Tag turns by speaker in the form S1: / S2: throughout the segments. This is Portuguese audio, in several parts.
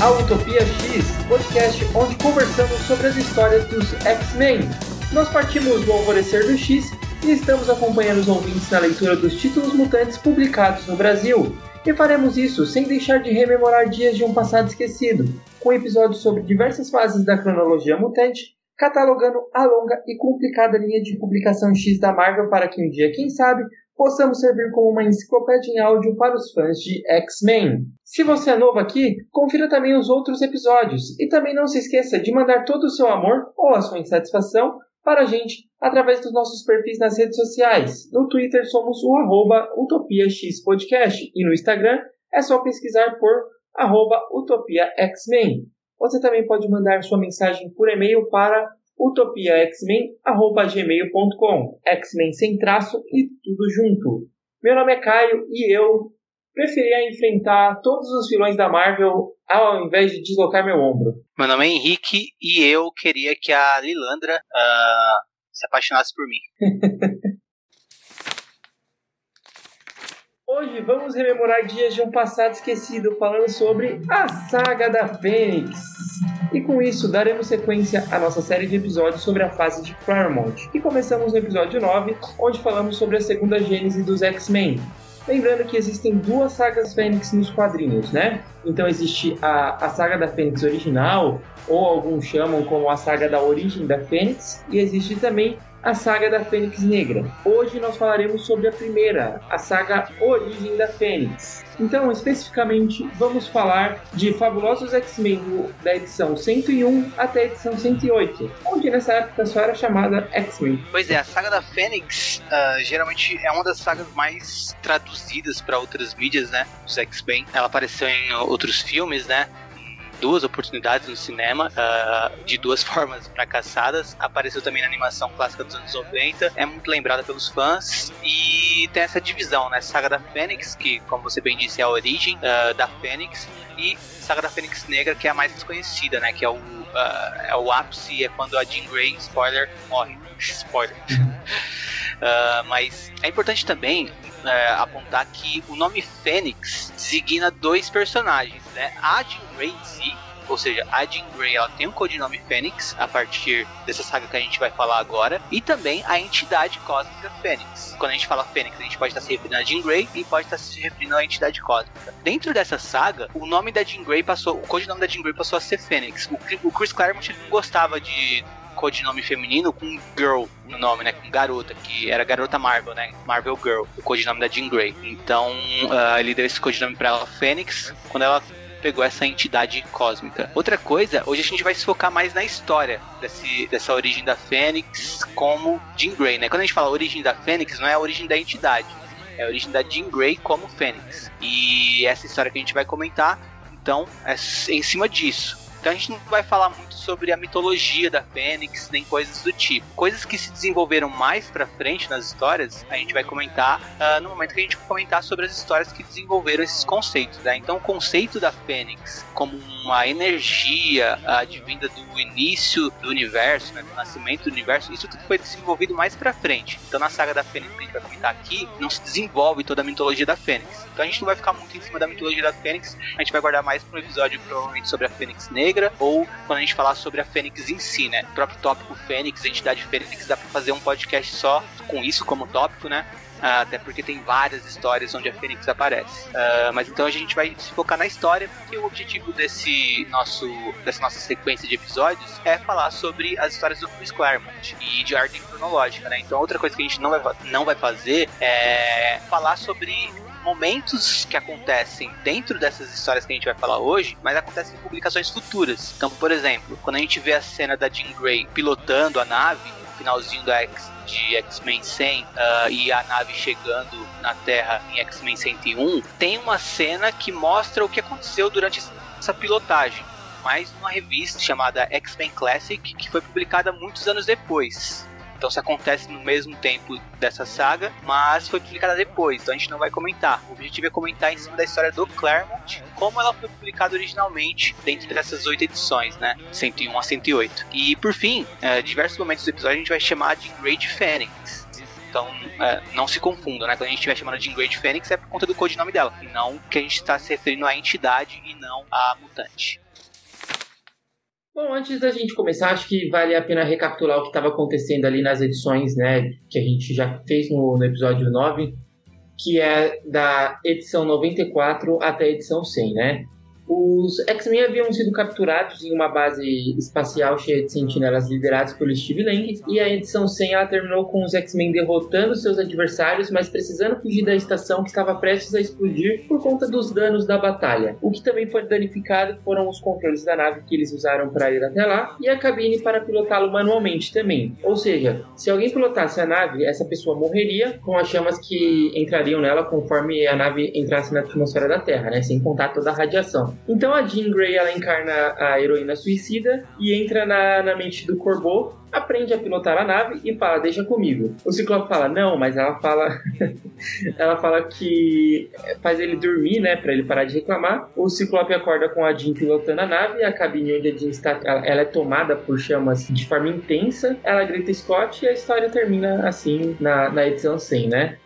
S1: Ao Utopia X, podcast onde conversamos sobre as histórias dos X-Men. Nós partimos do alvorecer do X e estamos acompanhando os ouvintes na leitura dos títulos mutantes publicados no Brasil. E faremos isso sem deixar de rememorar dias de um passado esquecido, com episódios sobre diversas fases da cronologia mutante, catalogando a longa e complicada linha de publicação X da Marvel para que um dia, quem sabe, possamos servir como uma enciclopédia em áudio para os fãs de X-Men. Se você é novo aqui, confira também os outros episódios e também não se esqueça de mandar todo o seu amor ou a sua insatisfação para a gente através dos nossos perfis nas redes sociais. No Twitter somos o arroba UtopiaXPodcast e no Instagram é só pesquisar por arroba UtopiaXmen. Você também pode mandar sua mensagem por e-mail para utopiaxmen.gmail.com X-Men sem traço e tudo junto. Meu nome é Caio e eu preferia enfrentar todos os vilões da Marvel ao invés de deslocar meu ombro.
S2: Meu nome é Henrique e eu queria que a Lilandra uh, se apaixonasse por mim.
S1: Hoje vamos rememorar dias de um passado esquecido falando sobre a saga da Fênix. E com isso daremos sequência à nossa série de episódios sobre a fase de Claremont. E começamos no episódio 9, onde falamos sobre a segunda gênese dos X-Men. Lembrando que existem duas sagas Fênix nos quadrinhos, né? Então existe a, a saga da Fênix original, ou alguns chamam como a saga da origem da Fênix, e existe também a saga da Fênix Negra. Hoje nós falaremos sobre a primeira, a saga Origem da Fênix. Então, especificamente, vamos falar de Fabulosos X-Men da edição 101 até a edição 108, onde nessa época só era chamada X-Men.
S2: Pois é, a saga da Fênix uh, geralmente é uma das sagas mais traduzidas para outras mídias, né? Os X-Men. Ela apareceu em outros filmes, né? Duas oportunidades no cinema, uh, de duas formas fracassadas. Apareceu também na animação clássica dos anos 90, é muito lembrada pelos fãs e tem essa divisão, né? Saga da Fênix, que, como você bem disse, é a origem uh, da Fênix, e Saga da Fênix Negra, que é a mais desconhecida, né? Que é o, uh, é o ápice, é quando a Jean Grey, spoiler, morre. Spoiler. Uh, mas é importante também é, apontar que o nome Fênix designa dois personagens, né? A Jean Grey em si, ou seja, a Jean Grey ela tem um codinome Fênix a partir dessa saga que a gente vai falar agora, e também a entidade cósmica Fênix. Quando a gente fala Fênix, a gente pode estar se referindo a Jean Grey e pode estar se referindo à entidade cósmica. Dentro dessa saga, o nome da Jean Grey passou, o codinome da Jean Grey passou a ser Fênix. O, o Chris Claremont não gostava de codinome feminino com girl no nome, né? Com garota, que era garota Marvel, né? Marvel Girl, o codinome da Jean Grey. Então, uh, ele deu esse codinome pra ela, Fênix, quando ela pegou essa entidade cósmica. Outra coisa, hoje a gente vai se focar mais na história desse, dessa origem da Fênix como Jean Grey, né? Quando a gente fala origem da Fênix, não é a origem da entidade, é a origem da Jean Grey como Fênix. E essa história que a gente vai comentar, então, é em cima disso. Então a gente não vai falar muito sobre a mitologia da Fênix, nem coisas do tipo. Coisas que se desenvolveram mais pra frente nas histórias, a gente vai comentar uh, no momento que a gente comentar sobre as histórias que desenvolveram esses conceitos. Né? Então o conceito da Fênix como uma energia uh, advinda do início do universo, né, do nascimento do universo, isso tudo foi desenvolvido mais pra frente. Então na saga da Fênix que a gente vai comentar aqui, não se desenvolve toda a mitologia da Fênix. Então a gente não vai ficar muito em cima da mitologia da Fênix, a gente vai guardar mais para um episódio provavelmente sobre a Fênix Negra Negra, ou quando a gente falar sobre a Fênix em si, né? O próprio tópico Fênix, a entidade Fênix, dá pra fazer um podcast só com isso como tópico, né? Uh, até porque tem várias histórias onde a Fênix aparece. Uh, mas então a gente vai se focar na história, porque o objetivo desse nosso, dessa nossa sequência de episódios é falar sobre as histórias do Chris Claremont e de ordem cronológica, né? Então outra coisa que a gente não vai, não vai fazer é falar sobre momentos que acontecem dentro dessas histórias que a gente vai falar hoje, mas acontecem em publicações futuras. Então, por exemplo, quando a gente vê a cena da Jean Grey pilotando a nave, finalzinho do X, de X-Men 100 uh, ah, e a nave chegando na Terra em X-Men 101, tem uma cena que mostra o que aconteceu durante essa pilotagem mas numa revista chamada X-Men Classic, que foi publicada muitos anos depois. Então se acontece no mesmo tempo dessa saga, mas foi publicada depois, então a gente não vai comentar. O objetivo é comentar em cima da história do Claremont, como ela foi publicada originalmente dentro dessas oito edições, né? 101 a 108. E por fim, é, diversos momentos do episódio a gente vai chamar de Great Phoenix. Então, é, não se confundam, né? Quando a gente estiver chamando de de Fênix é por conta do codinome dela, e não que a gente está se referindo à entidade e não à mutante.
S1: Bom, antes da gente começar, acho que vale a pena recapitular o que estava acontecendo ali nas edições, né, que a gente já fez no, no episódio 9, que é da edição 94 até a edição 100, né? Os X-Men haviam sido capturados em uma base espacial cheia de sentinelas liderados pelo Steve Lang, e a edição 100 ela terminou com os X-Men derrotando seus adversários, mas precisando fugir da estação que estava prestes a explodir por conta dos danos da batalha. O que também foi danificado foram os controles da nave que eles usaram para ir até lá, e a cabine para pilotá-lo manualmente também. Ou seja, se alguém pilotasse a nave, essa pessoa morreria com as chamas que entrariam nela conforme a nave entrasse na atmosfera da Terra, né? sem contar toda a radiação. Então a Jean Grey ela encarna a heroína suicida e entra na, na mente do Corbeau, aprende a pilotar a nave e fala, deixa comigo. O Ciclope fala, não, mas ela fala ela fala que faz ele dormir, né, para ele parar de reclamar. O Ciclope acorda com a Jean pilotando a nave, a cabine onde a Jean está, ela é tomada por chamas de forma intensa. Ela grita Scott e a história termina assim na, na edição 100, né?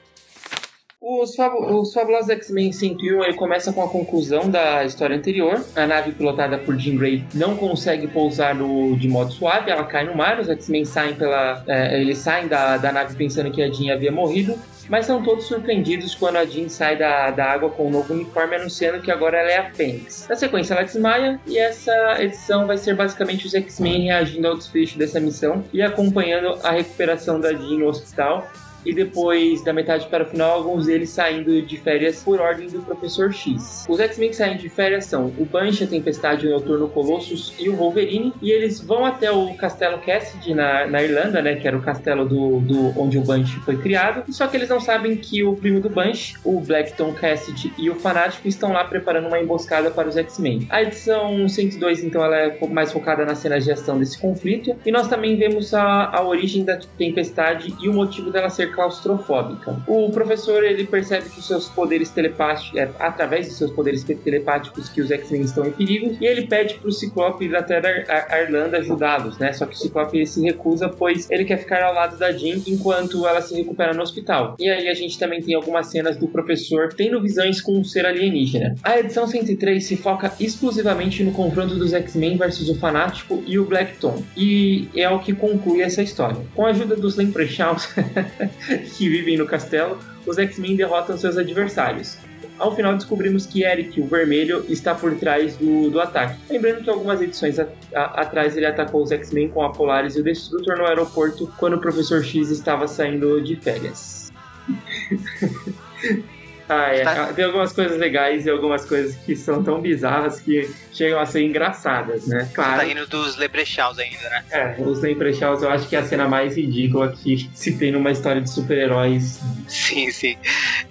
S1: Os, os Fabulosos X-Men 101 ele começa com a conclusão da história anterior. A nave pilotada por Jean Grey não consegue pousar no, de modo suave, ela cai no mar. Os X-Men saem pela, é, eles saem da, da nave pensando que a Jean havia morrido, mas são todos surpreendidos quando a Jean sai da, da água com um novo uniforme, anunciando que agora ela é a Fênix. Na sequência, ela desmaia e essa edição vai ser basicamente os X-Men reagindo ao desfecho dessa missão e acompanhando a recuperação da Jean no hospital e depois da metade para o final, alguns deles saindo de férias por ordem do Professor X. Os X-Men que saem de férias são o Banshee, a Tempestade, o Noturno, Colossus e o Wolverine, e eles vão até o Castelo Cassidy na, na Irlanda, né, que era o castelo do, do onde o Banshee foi criado, só que eles não sabem que o primo do Banshee, o Blackton Cassidy e o Fanático estão lá preparando uma emboscada para os X-Men. A edição 102, então, ela é mais focada nas cenas de ação desse conflito, e nós também vemos a, a origem da Tempestade e o motivo dela ser claustrofóbica. O professor ele percebe que os seus poderes telepáticos, é, através de seus poderes telepáticos, que os X-Men estão em perigo, e ele pede para o Ciclope ir até a, Irlanda ajudá-los, né? Só que o Ciclope se recusa, pois ele quer ficar ao lado da Jean enquanto ela se recupera no hospital. E aí a gente também tem algumas cenas do professor tendo visões com um ser alienígena. A edição 103 se foca exclusivamente no confronto dos X-Men versus o Fanático e o Black Tom, e é o que conclui essa história. Com a ajuda dos Leprechauns, que vivem no castelo, os X-Men derrotam seus adversários. Ao final descobrimos que Eric, o vermelho, está por trás do, do ataque. Lembrando que algumas edições a, a, atrás ele atacou os X-Men com a Polaris e o Destrutor no aeroporto quando o Professor X estava saindo de férias. Ah, é. Tá. Tem algumas coisas legais e algumas coisas que são tão bizarras que chegam a ser engraçadas, né?
S2: Claro. Você tá rindo dos Leprechauns ainda, né?
S1: É, os Leprechauns eu acho que é a cena mais ridícula que se tem numa história de super-heróis.
S2: Sim, sim.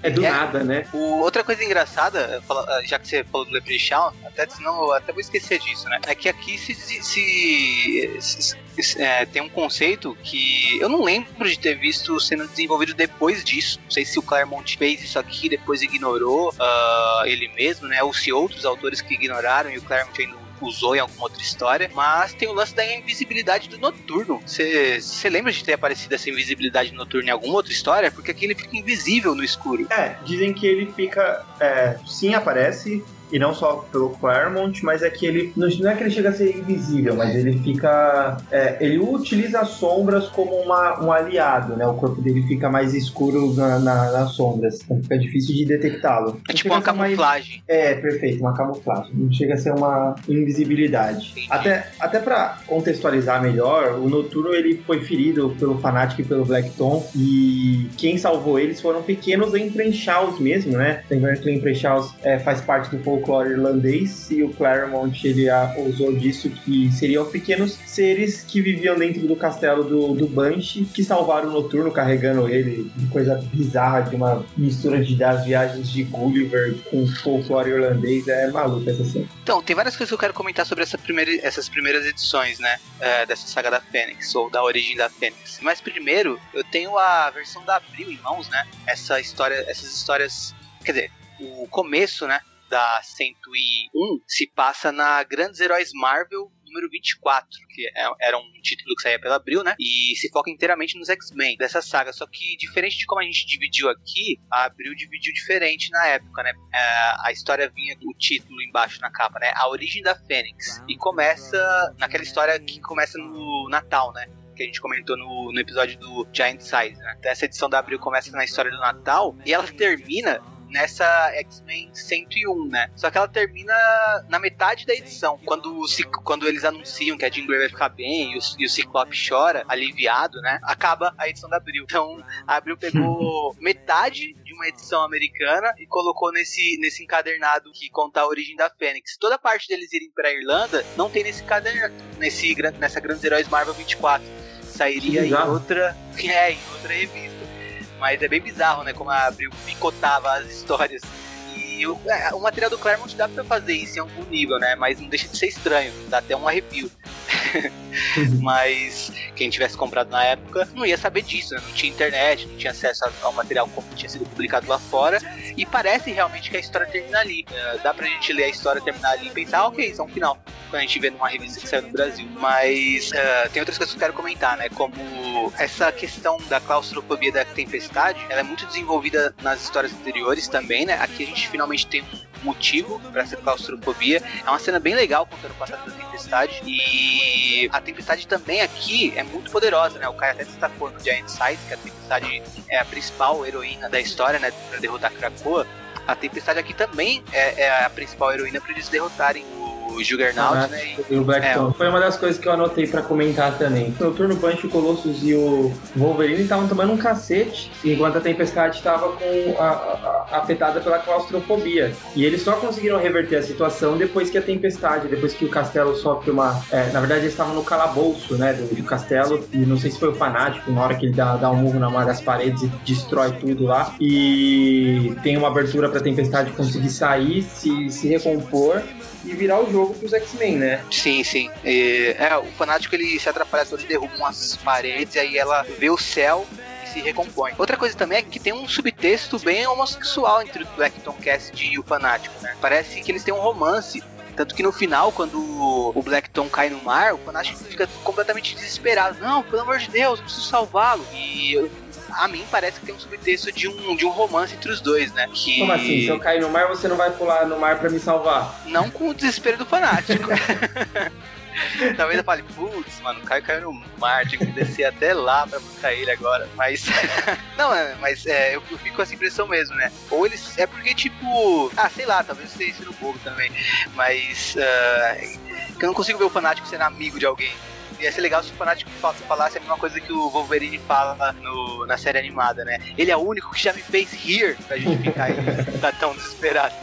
S1: É do é, nada, né?
S2: O, outra coisa engraçada, já que você falou do Leprechaun, até senão até vou esquecer disso, né? É que aqui se, se, se, se é, tem um conceito que eu não lembro de ter visto sendo desenvolvido depois disso. Não sei se o Claremont fez isso aqui depois ignorou uh, ele mesmo, né? Ou se outros autores que ignoraram e o Claremont ainda usou em alguma outra história, mas tem o lance da invisibilidade do noturno. Você lembra de ter aparecido essa invisibilidade noturna em alguma outra história? Porque aqui ele fica invisível no escuro.
S3: É, dizem que ele fica. É, sim, aparece, e não só pelo Claremont, mas é que ele não é que ele chega a ser invisível, mas ele fica, é, ele utiliza as sombras como uma, um aliado, né? O corpo dele fica mais escuro na, na, nas sombras, então fica difícil de detectá-lo.
S2: É tipo uma camuflagem.
S3: Mais, é, perfeito, uma camuflagem. Não chega a ser uma invisibilidade. Entendi. Até, até para contextualizar melhor, o Noturno ele foi ferido pelo Fanatic e pelo Black Tom e quem salvou eles foram pequenos Lemprechaus mesmo, né? Lembrando que Lemprechaus é, faz parte do folclore irlandês e o Claremont ele usou disso que seriam pequenos seres que viviam dentro do castelo do, do Banshee que salvaram o Noturno carregando ele, coisa bizarra de uma mistura de das viagens de Gulliver com folclore irlandês, é maluco essa cena.
S2: Então, tem várias coisas que eu quero comentar sobre essa primeira, essas primeiras edições, né, é, dessa saga da Fênix, ou da origem da Fênix. Mas primeiro, eu tenho a versão da Abril em mãos, né, essa história, essas histórias, quer dizer, o começo, né, da 101 se passa na Grandes Heróis Marvel número 24, que é, era um título que saía pela Abril, né? E se foca inteiramente nos X-Men dessa saga. Só que, diferente de como a gente dividiu aqui, a Abril dividiu diferente na época, né? É, a história vinha com o título embaixo na capa, né? A origem da Fênix. E começa naquela história que começa no Natal, né? que a gente comentou no, no episódio do Giant Size, né? Então, essa edição da Abril começa na história do Natal e ela termina nessa X-Men 101, né? Só que ela termina na metade da edição, quando, quando eles anunciam que a Jean Grey vai ficar bem e o, e o Ciclope chora, aliviado, né? Acaba a edição da Abril. Então, a Abril pegou metade de uma edição americana e colocou nesse, nesse encadernado que conta a origem da Fênix. Toda a parte deles irem pra Irlanda não tem nesse encadernado, nesse, nessa Grandes Heróis Marvel 24. Sairia em outra, é, em outra revista. Mas é bem bizarro, né? Como a Abril picotava as histórias. E o, é, o material do Claremont dá pra fazer isso em algum nível, né? Mas não deixa de ser estranho. Dá até um arrepio. Mas quem tivesse comprado na época não ia saber disso, né? não tinha internet, não tinha acesso ao material como tinha sido publicado lá fora. E parece realmente que a história termina ali. Uh, dá pra gente ler a história terminar ali e pensar, ok, isso é um final. Quando a gente vê numa revista que saiu no Brasil. Mas uh, tem outras coisas que eu quero comentar, né? Como essa questão da claustrofobia da tempestade, ela é muito desenvolvida nas histórias anteriores também, né? Aqui a gente finalmente tem um motivo para essa claustrofobia. É uma cena bem legal contando o passado da Tempestade. E a Tempestade também aqui é muito poderosa, né? O Kai até destacou no Giant Size, que a Tempestade é a principal heroína da história, né? Pra derrotar Krakoa. A Tempestade aqui também é, é a principal heroína para eles derrotarem o o Juggernaut, ah, né?
S1: E, o Blackstone. É, Foi uma das coisas que eu anotei pra comentar também. O Turno Punch, o Colossus e o Wolverine estavam tomando um cacete, enquanto a Tempestade estava afetada pela claustrofobia. E eles só conseguiram reverter a situação depois que a Tempestade, depois que o castelo sofre uma. É, na verdade, eles estavam no calabouço, né? Do, do, castelo. E não sei se foi o fanático, na hora que ele dá, dá um murro na uma das paredes e destrói tudo lá. E tem uma abertura pra Tempestade conseguir sair, se, se recompor e virar o jogo pros X-Men, né?
S2: Sim, sim. E, é, o fanático ele se atrapalha todo, derruba umas paredes, aí ela vê o céu e se recompõe. Outra coisa também é que tem um subtexto bem homossexual entre o Blackton Cast e o fanático, né? Parece que eles têm um romance. Tanto que no final, quando o Blackton cai no mar, o Fanático fica completamente desesperado. Não, pelo amor de Deus, eu preciso salvá-lo. E a mim parece que tem um subtexto de um, de um romance entre os dois, né? Que...
S1: Como assim? Se eu cair no mar, você não vai pular no mar para me salvar?
S2: Não com o desespero do fanático. Talvez eu fale, putz, mano, o Caio caiu no mar, tinha que descer até lá pra buscar ele agora. Mas. não, é, mas é, eu, fico com essa impressão mesmo, né? Ou eles. É porque, tipo. Ah, sei lá, talvez seja isso no bobo também. Mas. Uh, eu não consigo ver o fanático sendo amigo de alguém. Ia ser legal se o fanático falasse a mesma coisa que o Wolverine fala no, na série animada, né? Ele é o único que já me fez rir pra justificar ele tá tão desesperado.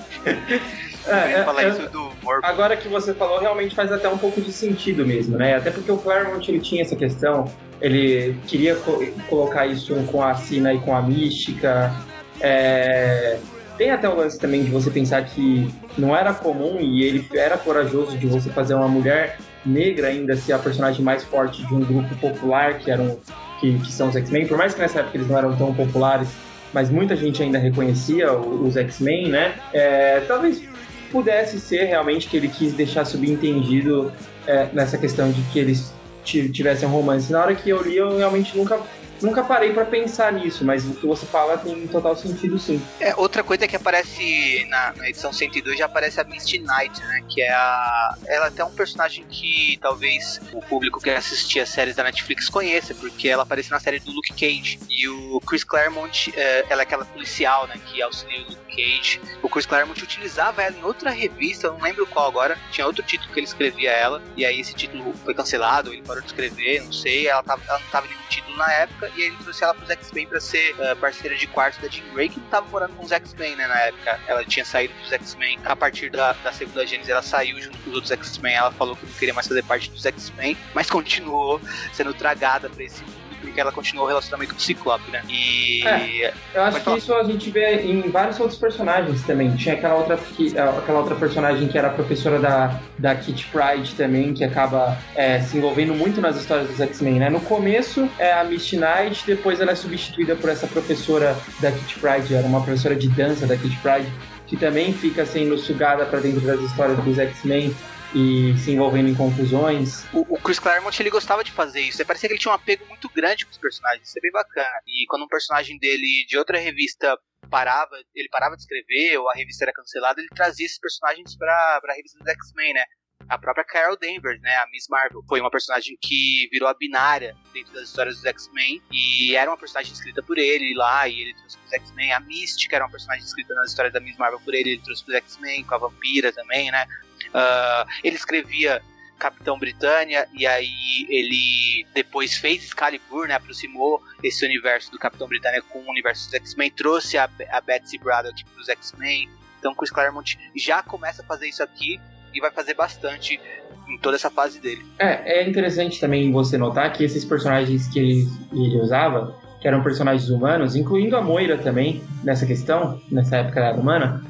S1: É, falar é, isso do Morph. Agora que você falou, realmente faz até um pouco de sentido mesmo, né? Até porque o Claremont ele tinha essa questão, ele queria co colocar isso com a Sina e com a Mística. É... Tem até o lance também de você pensar que não era comum e ele era corajoso de você fazer uma mulher negra ainda ser a personagem mais forte de um grupo popular que eram que, que são os X-Men, por mais que nessa época eles não eram tão populares, mas muita gente ainda reconhecia os X-Men, né? É, talvez pudesse ser realmente que ele quis deixar subentendido é, nessa questão de que eles tivessem um romance. Na hora que eu li, eu realmente nunca Nunca parei para pensar nisso, mas o que você fala tem total sentido sim.
S2: É, outra coisa que aparece na, na edição 102 já aparece a Misty Knight, né? Que é a. Ela é até um personagem que talvez o público que assistia as séries da Netflix conheça, porque ela aparece na série do Luke Cage. E o Chris Claremont, é, ela é aquela policial, né? Que auxilia o Luke Cage. O Chris Claremont utilizava ela em outra revista, eu não lembro qual agora. Tinha outro título que ele escrevia ela, e aí esse título foi cancelado, ele parou de escrever, não sei. Ela, tava, ela não estava em nenhum título na época, e aí ele trouxe ela pros X-Men pra ser uh, parceira de quarto da Jean Grey, que tava morando com os X-Men, né, na época. Ela tinha saído dos X-Men. A partir da, da segunda Gênesis, ela saiu junto com os outros X-Men. Ela falou que não queria mais fazer parte dos X-Men, mas continuou sendo tragada pra esse porque ela continuou o relacionamento com o Ciclope, né? E.
S1: É, eu acho que isso a gente vê em vários outros personagens também. Tinha aquela outra, que, é, aquela outra personagem que era a professora da, da Kitty Pride também, que acaba é, se envolvendo muito nas histórias dos X-Men, né? No começo é a Misty Knight, depois ela é substituída por essa professora da Kitty Pride, era uma professora de dança da Kitty Pride, que também fica sendo sugada para dentro das histórias dos X-Men. E se envolvendo em confusões.
S2: O, o Chris Claremont ele gostava de fazer isso. Parecia que ele tinha um apego muito grande com os personagens. Isso é bem bacana. E quando um personagem dele de outra revista parava, ele parava de escrever ou a revista era cancelada, ele trazia esses personagens para a revista dos X-Men, né? a própria Carol Danvers, né, a Miss Marvel, foi uma personagem que virou a binária dentro das histórias dos X-Men e era uma personagem escrita por ele lá e ele trouxe os X-Men. A Mystic era uma personagem escrita nas histórias da Miss Marvel por ele, ele trouxe os X-Men, com a Vampira também, né. Uh, ele escrevia Capitão Britânia e aí ele depois fez Excalibur, né, aproximou esse universo do Capitão Britânia com o universo dos X-Men, trouxe a, a Betsy Braddock para os X-Men. Então, Chris Claremont já começa a fazer isso aqui e vai fazer bastante em toda essa fase dele.
S1: É, é interessante também você notar que esses personagens que ele, ele usava, que eram personagens humanos, incluindo a Moira também, nessa questão, nessa época era humana,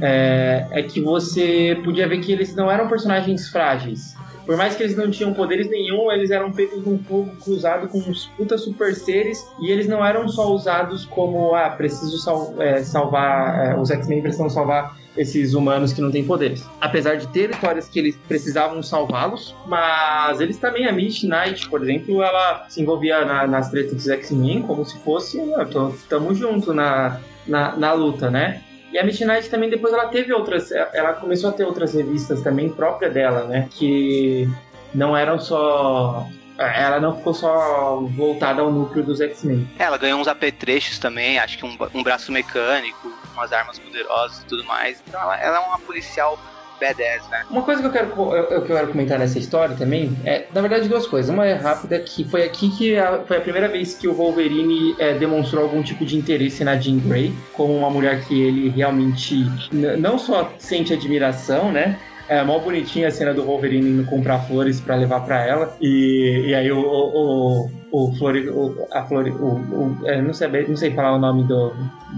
S1: é, é que você podia ver que eles não eram personagens frágeis. Por mais que eles não tinham poderes nenhum, eles eram feitos num fogo cruzado com uns puta super seres e eles não eram só usados como, ah, preciso sal é, salvar, é, os X-Men precisam salvar esses humanos que não têm poderes. Apesar de ter histórias que eles precisavam salvá-los, mas eles também, a Misty Knight, por exemplo, ela se envolvia na, nas tretas dos X-Men como se fosse, ah, tamo junto na, na, na luta, né? E a Misty Knight também depois ela teve outras, ela começou a ter outras revistas também própria dela, né? Que não eram só ela não ficou só voltada ao núcleo dos X-Men.
S2: Ela ganhou uns apetrechos também, acho que um, um braço mecânico, umas armas poderosas e tudo mais. Então ela, ela é uma policial badass, né?
S1: Uma coisa que eu quero, eu, eu quero comentar nessa história também é, na verdade, duas coisas. Uma é rápida, que foi aqui que a, foi a primeira vez que o Wolverine é, demonstrou algum tipo de interesse na Jean Grey, como uma mulher que ele realmente não só sente admiração, né? É mó bonitinha a cena do Wolverine indo comprar flores para levar para ela. E, e aí o, o, o, Flori, o a Flori, o, o é, não, sei, não sei falar o nome do,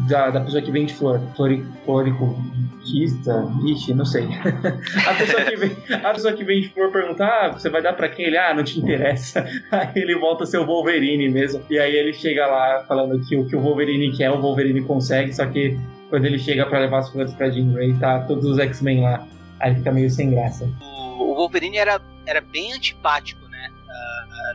S1: da, da pessoa que vende flor. Flori, floricista? Ixi, não sei. a, pessoa que vem, a pessoa que vende flor pergunta: ah, você vai dar para quem? Ele, ah, não te interessa. Aí ele volta a ser o Wolverine mesmo. E aí ele chega lá falando que o que o Wolverine quer, o Wolverine consegue, só que quando ele chega para levar as flores pra Jean Grey, tá todos os X-Men lá. Aí fica meio sem graça.
S2: O, Wolverine era, era bem antipático,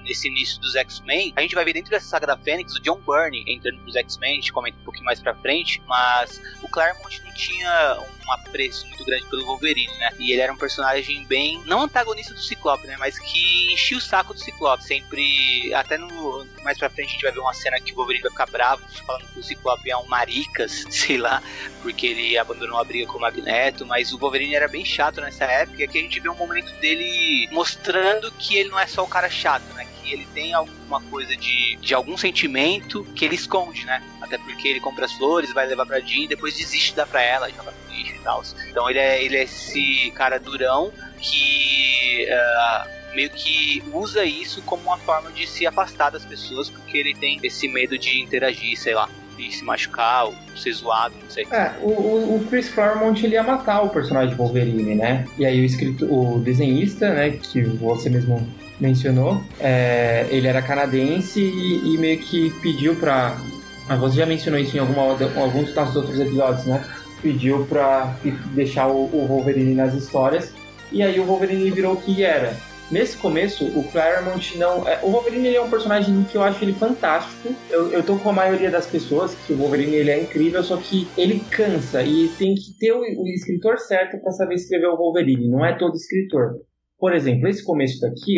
S2: nesse início dos X-Men. A gente vai ver dentro dessa saga da Fênix o John Byrne entrando nos X-Men, a gente comenta um pouquinho mais pra frente, mas o Claremont não tinha um apreço muito grande pelo Wolverine, né? E ele era um personagem bem, não antagonista do Ciclope, né? Mas que enchia o saco do Ciclope. Sempre, até no mais pra frente a gente vai ver uma cena que o Wolverine vai ficar bravo, falando que o Ciclope é um maricas, sei lá, porque ele abandonou a briga com o Magneto. Mas o Wolverine era bem chato nessa época. E aqui a gente vê um momento dele mostrando que ele não é só o cara chato, né? Que ele tem alguma coisa de, de algum sentimento que ele esconde, né? Até porque ele compra as flores, vai levar pra Jean, depois desiste de dar pra ela, joga no lixo e tal. Então ele é, ele é esse cara durão que uh, meio que usa isso como uma forma de se afastar das pessoas, porque ele tem esse medo de interagir, sei lá de se machucar ou ser zoado, não sei.
S1: É, o, o Chris Claremont ele ia matar o personagem Wolverine, né? E aí o escrito, o desenhista, né, que você mesmo mencionou, é, ele era canadense e, e, meio que pediu pra. Ah, você já mencionou isso em alguma, alguns dos outros episódios, né? Pediu pra deixar o, o Wolverine nas histórias. E aí o Wolverine virou o que era. Nesse começo, o Claremont não. É, o Wolverine é um personagem que eu acho ele fantástico. Eu, eu tô com a maioria das pessoas que o Wolverine ele é incrível, só que ele cansa e tem que ter o, o escritor certo para saber escrever o Wolverine. Não é todo escritor. Por exemplo, esse começo daqui,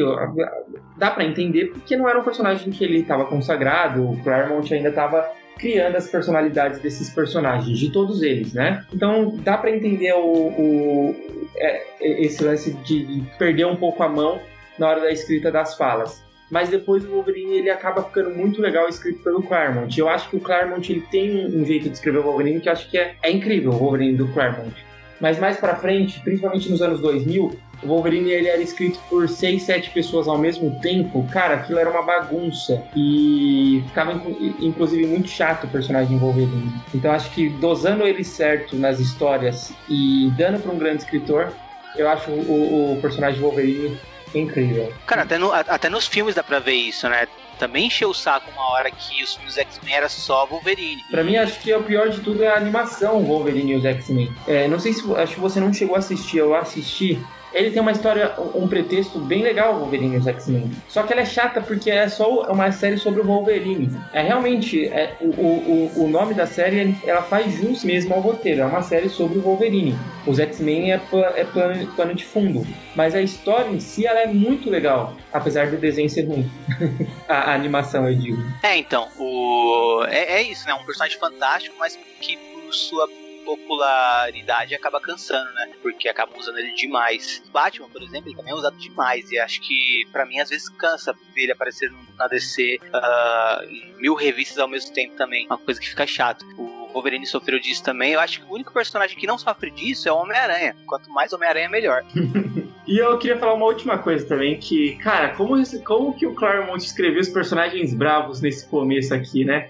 S1: dá para entender porque não era um personagem que ele estava consagrado, o Claremont ainda estava criando as personalidades desses personagens, de todos eles, né? Então dá para entender o, o é, esse lance de perder um pouco a mão na hora da escrita das falas. Mas depois o Wolverine ele acaba ficando muito legal escrito pelo Claremont. Eu acho que o Claremont ele tem um jeito de escrever o Wolverine que eu acho que é, é incrível, o Wolverine do Claremont. Mas mais para frente, principalmente nos anos 2000, o Wolverine ele era escrito por seis, sete pessoas ao mesmo tempo. Cara, aquilo era uma bagunça. E ficava, inclusive, muito chato o personagem Wolverine. Então acho que dosando ele certo nas histórias e dando para um grande escritor, eu acho o, o personagem Wolverine incrível.
S2: Cara, até, no, até nos filmes dá pra ver isso, né? também encheu o saco uma hora que os filmes X-Men era só Wolverine.
S1: Pra mim, acho que o pior de tudo é a animação Wolverine e os X-Men. É, não sei se acho que você não chegou a assistir, eu assisti. Ele tem uma história, um pretexto bem legal, Wolverine e os X-Men. Só que ela é chata porque é só uma série sobre o Wolverine. É realmente, é, o, o, o nome da série, ela faz jus mesmo ao roteiro. É uma série sobre o Wolverine. Os X-Men é, é plano, plano de fundo. Mas a história em si, ela é muito legal. Apesar do desenho ser ruim. a, a, animação, eu digo.
S2: É, então, o... é, é isso, né? Um personagem fantástico, mas que por sua popularidade acaba cansando, né? Porque acabam usando ele demais. Batman, por exemplo, ele também é usado demais. E acho que, para mim, às vezes cansa ver ele aparecer na DC uh, em mil revistas ao mesmo tempo também. Uma coisa que fica chato. O Wolverine sofreu disso também. Eu acho que o único personagem que não sofre disso é o Homem-Aranha. Quanto mais Homem-Aranha, melhor.
S1: E eu queria falar uma última coisa também, que, cara, como, como que o Claremont escreveu os personagens bravos nesse começo aqui, né?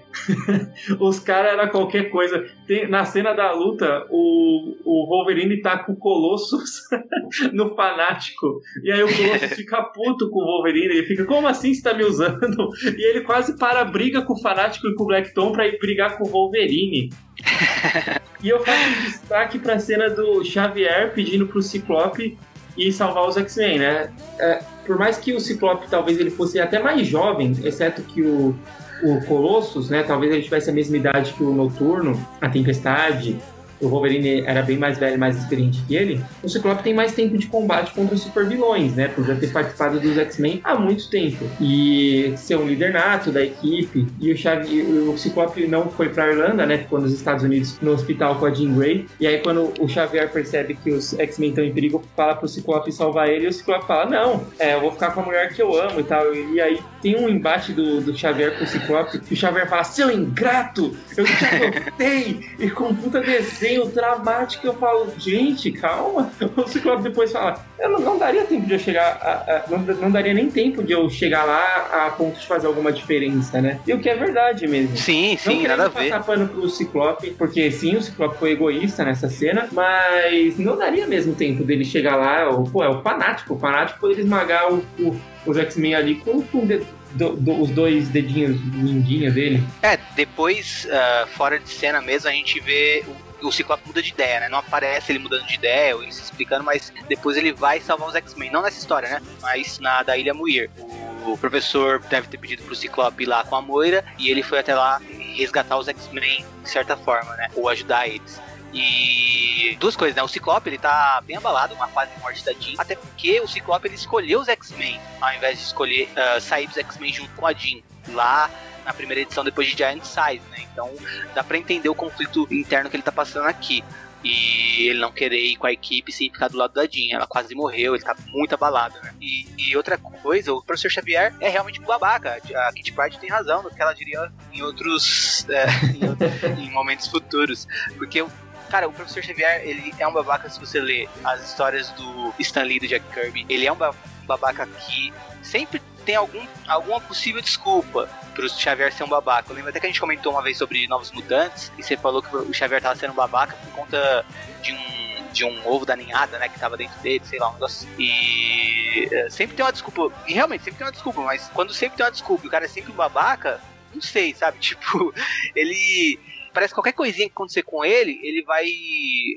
S1: os caras era qualquer coisa. Tem, na cena da luta, o, o Wolverine tá com o Colossus no fanático. E aí o Colossus fica puto com o Wolverine. Ele fica, como assim você tá me usando? E ele quase para a briga com o fanático e com o Black Tom pra ir brigar com o Wolverine. e eu faço um destaque pra cena do Xavier pedindo pro Ciclope e salvar os X-Men, né? É, por mais que o Ciclope talvez ele fosse até mais jovem, exceto que o, o Colossus, né? Talvez ele tivesse a mesma idade que o Noturno, a Tempestade, o Wolverine era bem mais velho, mais experiente que ele, o Ciclope tem mais tempo de combate contra os super vilões, né? Por já ter participado dos X-Men há muito tempo. E ser um líder nato da equipe. E o, Xavi, o Ciclope não foi pra Irlanda, né? Ficou nos Estados Unidos no hospital com a Jean Grey. E aí, quando o Xavier percebe que os X-Men estão em perigo, fala pro Ciclope salvar ele. E o Ciclope fala: Não, é, eu vou ficar com a mulher que eu amo e tal. E aí tem um embate do, do Xavier com o Ciclope. E o Xavier fala: Seu ingrato, eu te adotei! e com puta desenho desenho dramático. Eu falo, gente, calma. O Ciclope depois fala, eu não, não daria tempo de eu chegar, a, a, não, não, daria nem tempo de eu chegar lá a ponto de fazer alguma diferença, né? E o que é verdade mesmo.
S2: Sim, sim, não nada a ver.
S1: Não pano pro Ciclope, porque sim, o Ciclope foi egoísta nessa cena, mas não daria mesmo tempo dele chegar lá, ou, pô, é o fanático, o fanático poderia esmagar o, o os X-Men ali com, com do, do, os dois dedinhos mindinhos dele.
S2: É, depois, uh, fora de cena mesmo, a gente vê o Ciclope muda de ideia, né? Não aparece ele mudando de ideia ou ele se explicando, mas depois ele vai salvar os X-Men. Não nessa história, né? Mas na da Ilha Muir. O, o professor deve ter pedido pro Ciclope ir lá com a Moira e ele foi até lá resgatar os X-Men de certa forma, né? Ou ajudar eles. E duas coisas, né? O Ciclope ele tá bem abalado com a fase de morte da Jean, até porque o Ciclope ele escolheu os X-Men ao invés de escolher uh, sair dos X-Men junto com a Jean. Lá na primeira edição depois de Giant Size, né? Então dá para entender o conflito interno que ele tá passando aqui. E ele não querer ir com a equipe sem ficar do lado da Jean. Ela quase morreu, ele tá muito abalado, né? E, e outra coisa, o professor Xavier é realmente um babaca. A Kitty Pryde tem razão no que ela diria em outros. É, em, outros em momentos futuros. Porque Cara, o Professor Xavier, ele é um babaca se você lê as histórias do Stan Lee e do Jack Kirby. Ele é um babaca que sempre tem algum, alguma possível desculpa pro Xavier ser um babaca. Eu lembro até que a gente comentou uma vez sobre Novos Mutantes e você falou que o Xavier tava sendo um babaca por conta de um de um ovo da ninhada, né, que tava dentro dele, sei lá, um negócio. E é, sempre tem uma desculpa. E realmente sempre tem uma desculpa, mas quando sempre tem uma desculpa e o cara é sempre um babaca, não sei, sabe? Tipo, ele parece que qualquer coisinha que acontecer com ele, ele vai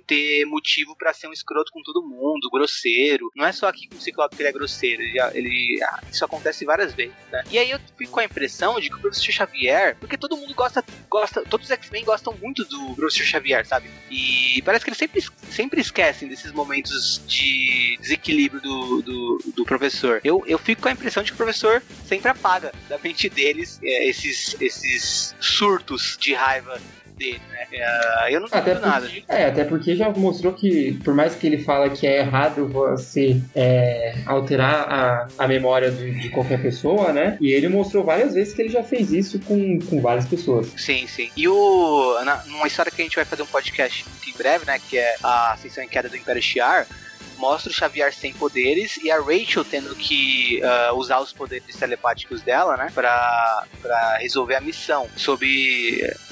S2: ter motivo para ser um escroto com todo mundo, grosseiro. Não é só aqui com o Ciclope que ele é grosseiro, ele, ele ah, isso acontece várias vezes, né? E aí eu fico com a impressão de que o Professor Xavier, porque todo mundo gosta, gosta todos os X-Men gostam muito do Professor Xavier, sabe? E parece que eles sempre, sempre esquecem desses momentos de desequilíbrio do, do, do professor. Eu, eu fico com a impressão de que o professor sempre apaga da mente deles é, esses, esses surtos de raiva dele, né? É, eu não
S1: até
S2: porque, nada.
S1: É, até porque já mostrou que, por mais que ele fala que é errado você é, alterar a, a memória de, de, qualquer pessoa, né? E ele mostrou várias vezes que ele já fez isso com, com várias pessoas.
S2: Sim, sim. E o, na, numa história que a gente vai fazer um podcast em breve, né? Que é a Ascensão em Queda do Império Shiar, mostra o Xavier sem poderes e a Rachel tendo que uh, usar os poderes telepáticos dela, né, pra, pra resolver a missão, sob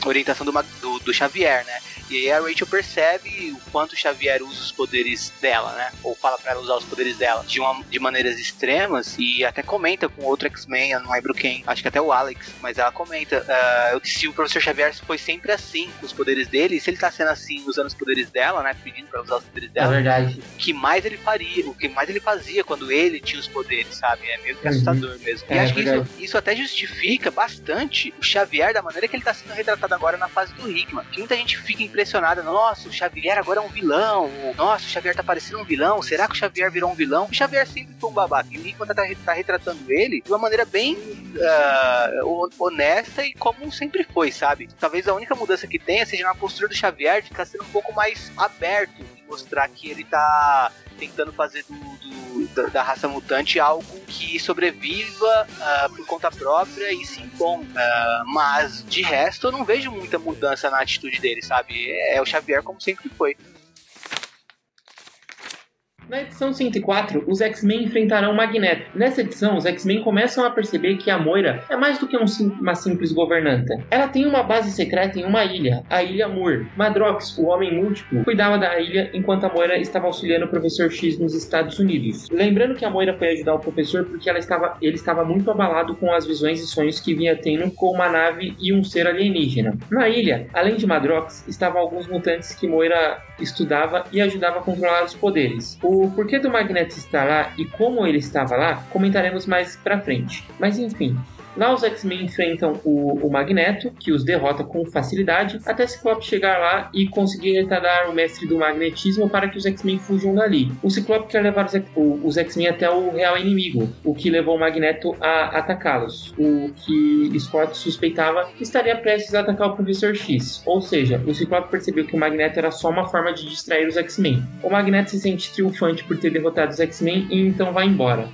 S2: orientação do, do, do Xavier, né? E aí a Rachel percebe o quanto o Xavier usa os poderes dela, né? Ou fala para ela usar os poderes dela de, uma, de maneiras extremas e até comenta com outro X-Men, eu não lembro quem, acho que até o Alex, mas ela comenta uh, se o professor Xavier foi sempre assim com os poderes dele, se ele tá sendo assim usando os poderes dela, né? Pedindo pra usar os poderes dela.
S4: É verdade.
S2: Que mais ele faria, o que mais ele fazia quando ele tinha os poderes, sabe? É meio que uhum. assustador mesmo. É, e acho que isso, isso até justifica bastante o Xavier da maneira que ele tá sendo retratado agora na fase do Hickman. Que muita gente fica impressionada, nossa, o Xavier agora é um vilão, nossa, o Xavier tá parecendo um vilão, será que o Xavier virou um vilão? O Xavier sempre foi um babaca, e o Hickman tá, tá retratando ele de uma maneira bem uh, honesta e como sempre foi, sabe? Talvez a única mudança que tenha seja na postura do Xavier de estar sendo um pouco mais aberto, mostrar que ele tá tentando fazer do, do, da raça mutante algo que sobreviva uh, por conta própria e se impõe. Uh, mas de resto eu não vejo muita mudança na atitude dele, sabe? É o Xavier como sempre foi.
S1: Na edição 104, os X-Men enfrentarão Magneto. Nessa edição, os X-Men começam a perceber que a Moira é mais do que um uma simples governanta. Ela tem uma base secreta em uma ilha, a Ilha Moore. Madrox, o Homem Múltiplo, cuidava da ilha enquanto a Moira estava auxiliando o Professor X nos Estados Unidos. Lembrando que a Moira foi ajudar o professor porque ela estava, ele estava muito abalado com as visões e sonhos que vinha tendo com uma nave e um ser alienígena. Na ilha, além de Madrox, estavam alguns mutantes que Moira estudava e ajudava a controlar os poderes. O o porquê do Magneto estar lá e como ele estava lá comentaremos mais pra frente. Mas enfim, Lá os X-Men enfrentam o, o, Magneto, que os derrota com facilidade, até Ciclope chegar lá e conseguir retardar o mestre do magnetismo para que os X-Men fujam dali. O Ciclope quer levar os X-Men até o real inimigo, o que levou o Magneto a atacá-los. O que Scott suspeitava que estaria prestes a atacar o Professor X. Ou seja, o Ciclope percebeu que o Magneto era só uma forma de distrair os X-Men. O Magneto se sente triunfante por ter derrotado os X-Men e então vai embora.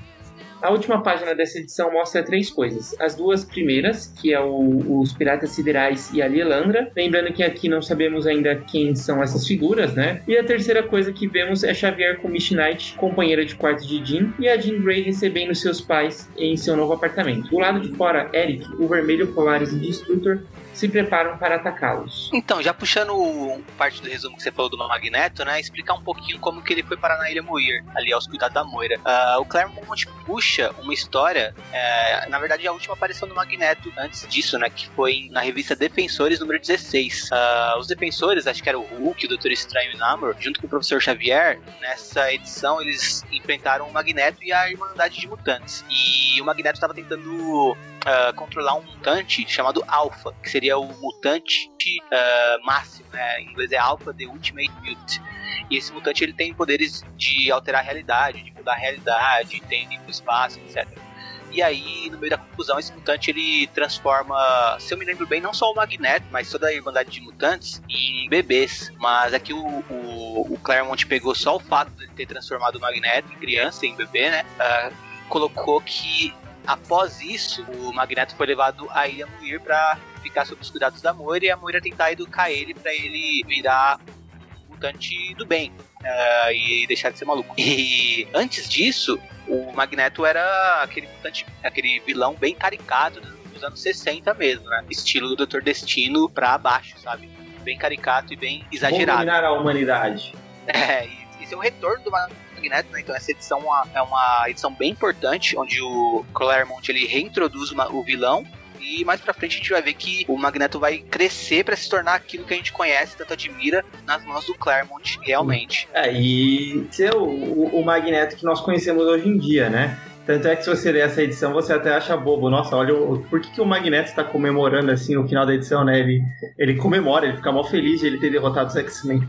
S1: A última página dessa edição mostra três coisas. As duas primeiras, que é o, os Piratas Siderais e a Lielandra. Lembrando que aqui não sabemos ainda quem são essas figuras, né? E a terceira coisa que vemos é Xavier com Miss Knight, companheira de quarto de Jean, e a Jean Grey recebendo seus pais em seu novo apartamento. Do lado de fora, Eric, o Vermelho Polaris e Destructor se preparam para atacá-los.
S2: Então, já puxando parte do resumo que você falou do Magneto, né? Explicar um pouquinho como que ele foi parar na Ilha Moir, ali aos cuidados da Moira. Uh, o Claremont puxa uma história, uh, na verdade a última aparição do Magneto antes disso, né? Que foi na revista Defensores número 16. Uh, ah, os Defensores, acho que era o Hulk, o Doutor Estranho e o Namor, junto com o Professor Xavier, nessa edição eles enfrentaram o Magneto e a Irmandade de Mutantes. E o Magneto estava tentando uh, controlar um mutante chamado Alpha, que seria o mutante uh, máximo, né? Em inglês é Alpha The Ultimate Mutant. E esse mutante ele tem poderes de alterar a realidade, de mudar a realidade, tem o espaço, etc. E aí, no meio da confusão, esse mutante ele transforma, se eu me lembro bem, não só o Magneto, mas toda a Irmandade de Mutantes em bebês. Mas aqui o, o, o Claremont pegou só o fato de ter transformado o Magneto em criança, em bebê, né? Uh, colocou que Após isso, o Magneto foi levado a Ilha Muir para ficar sob os cuidados da Moira e a Moira tentar educar ele para ele virar um mutante do bem uh, e deixar de ser maluco. E antes disso, o Magneto era aquele mutante, aquele vilão bem caricato dos anos 60 mesmo, né? Estilo do Dr. Destino pra baixo, sabe? Bem caricato e bem exagerado. Vou
S4: dominar a humanidade.
S2: É, esse é o retorno do Magneto né? Então essa edição é uma, é uma edição bem importante, onde o Claremont ele reintroduz uma, o vilão e mais pra frente a gente vai ver que o Magneto vai crescer para se tornar aquilo que a gente conhece, tanto admira, nas mãos do Claremont, realmente.
S4: É, e ser o, o Magneto que nós conhecemos hoje em dia, né? Tanto é que se você ler essa edição, você até acha bobo. Nossa, olha, por que, que o Magneto está comemorando assim no final da edição, né? Ele, ele comemora, ele fica mal feliz de ele ter derrotado os X-Men.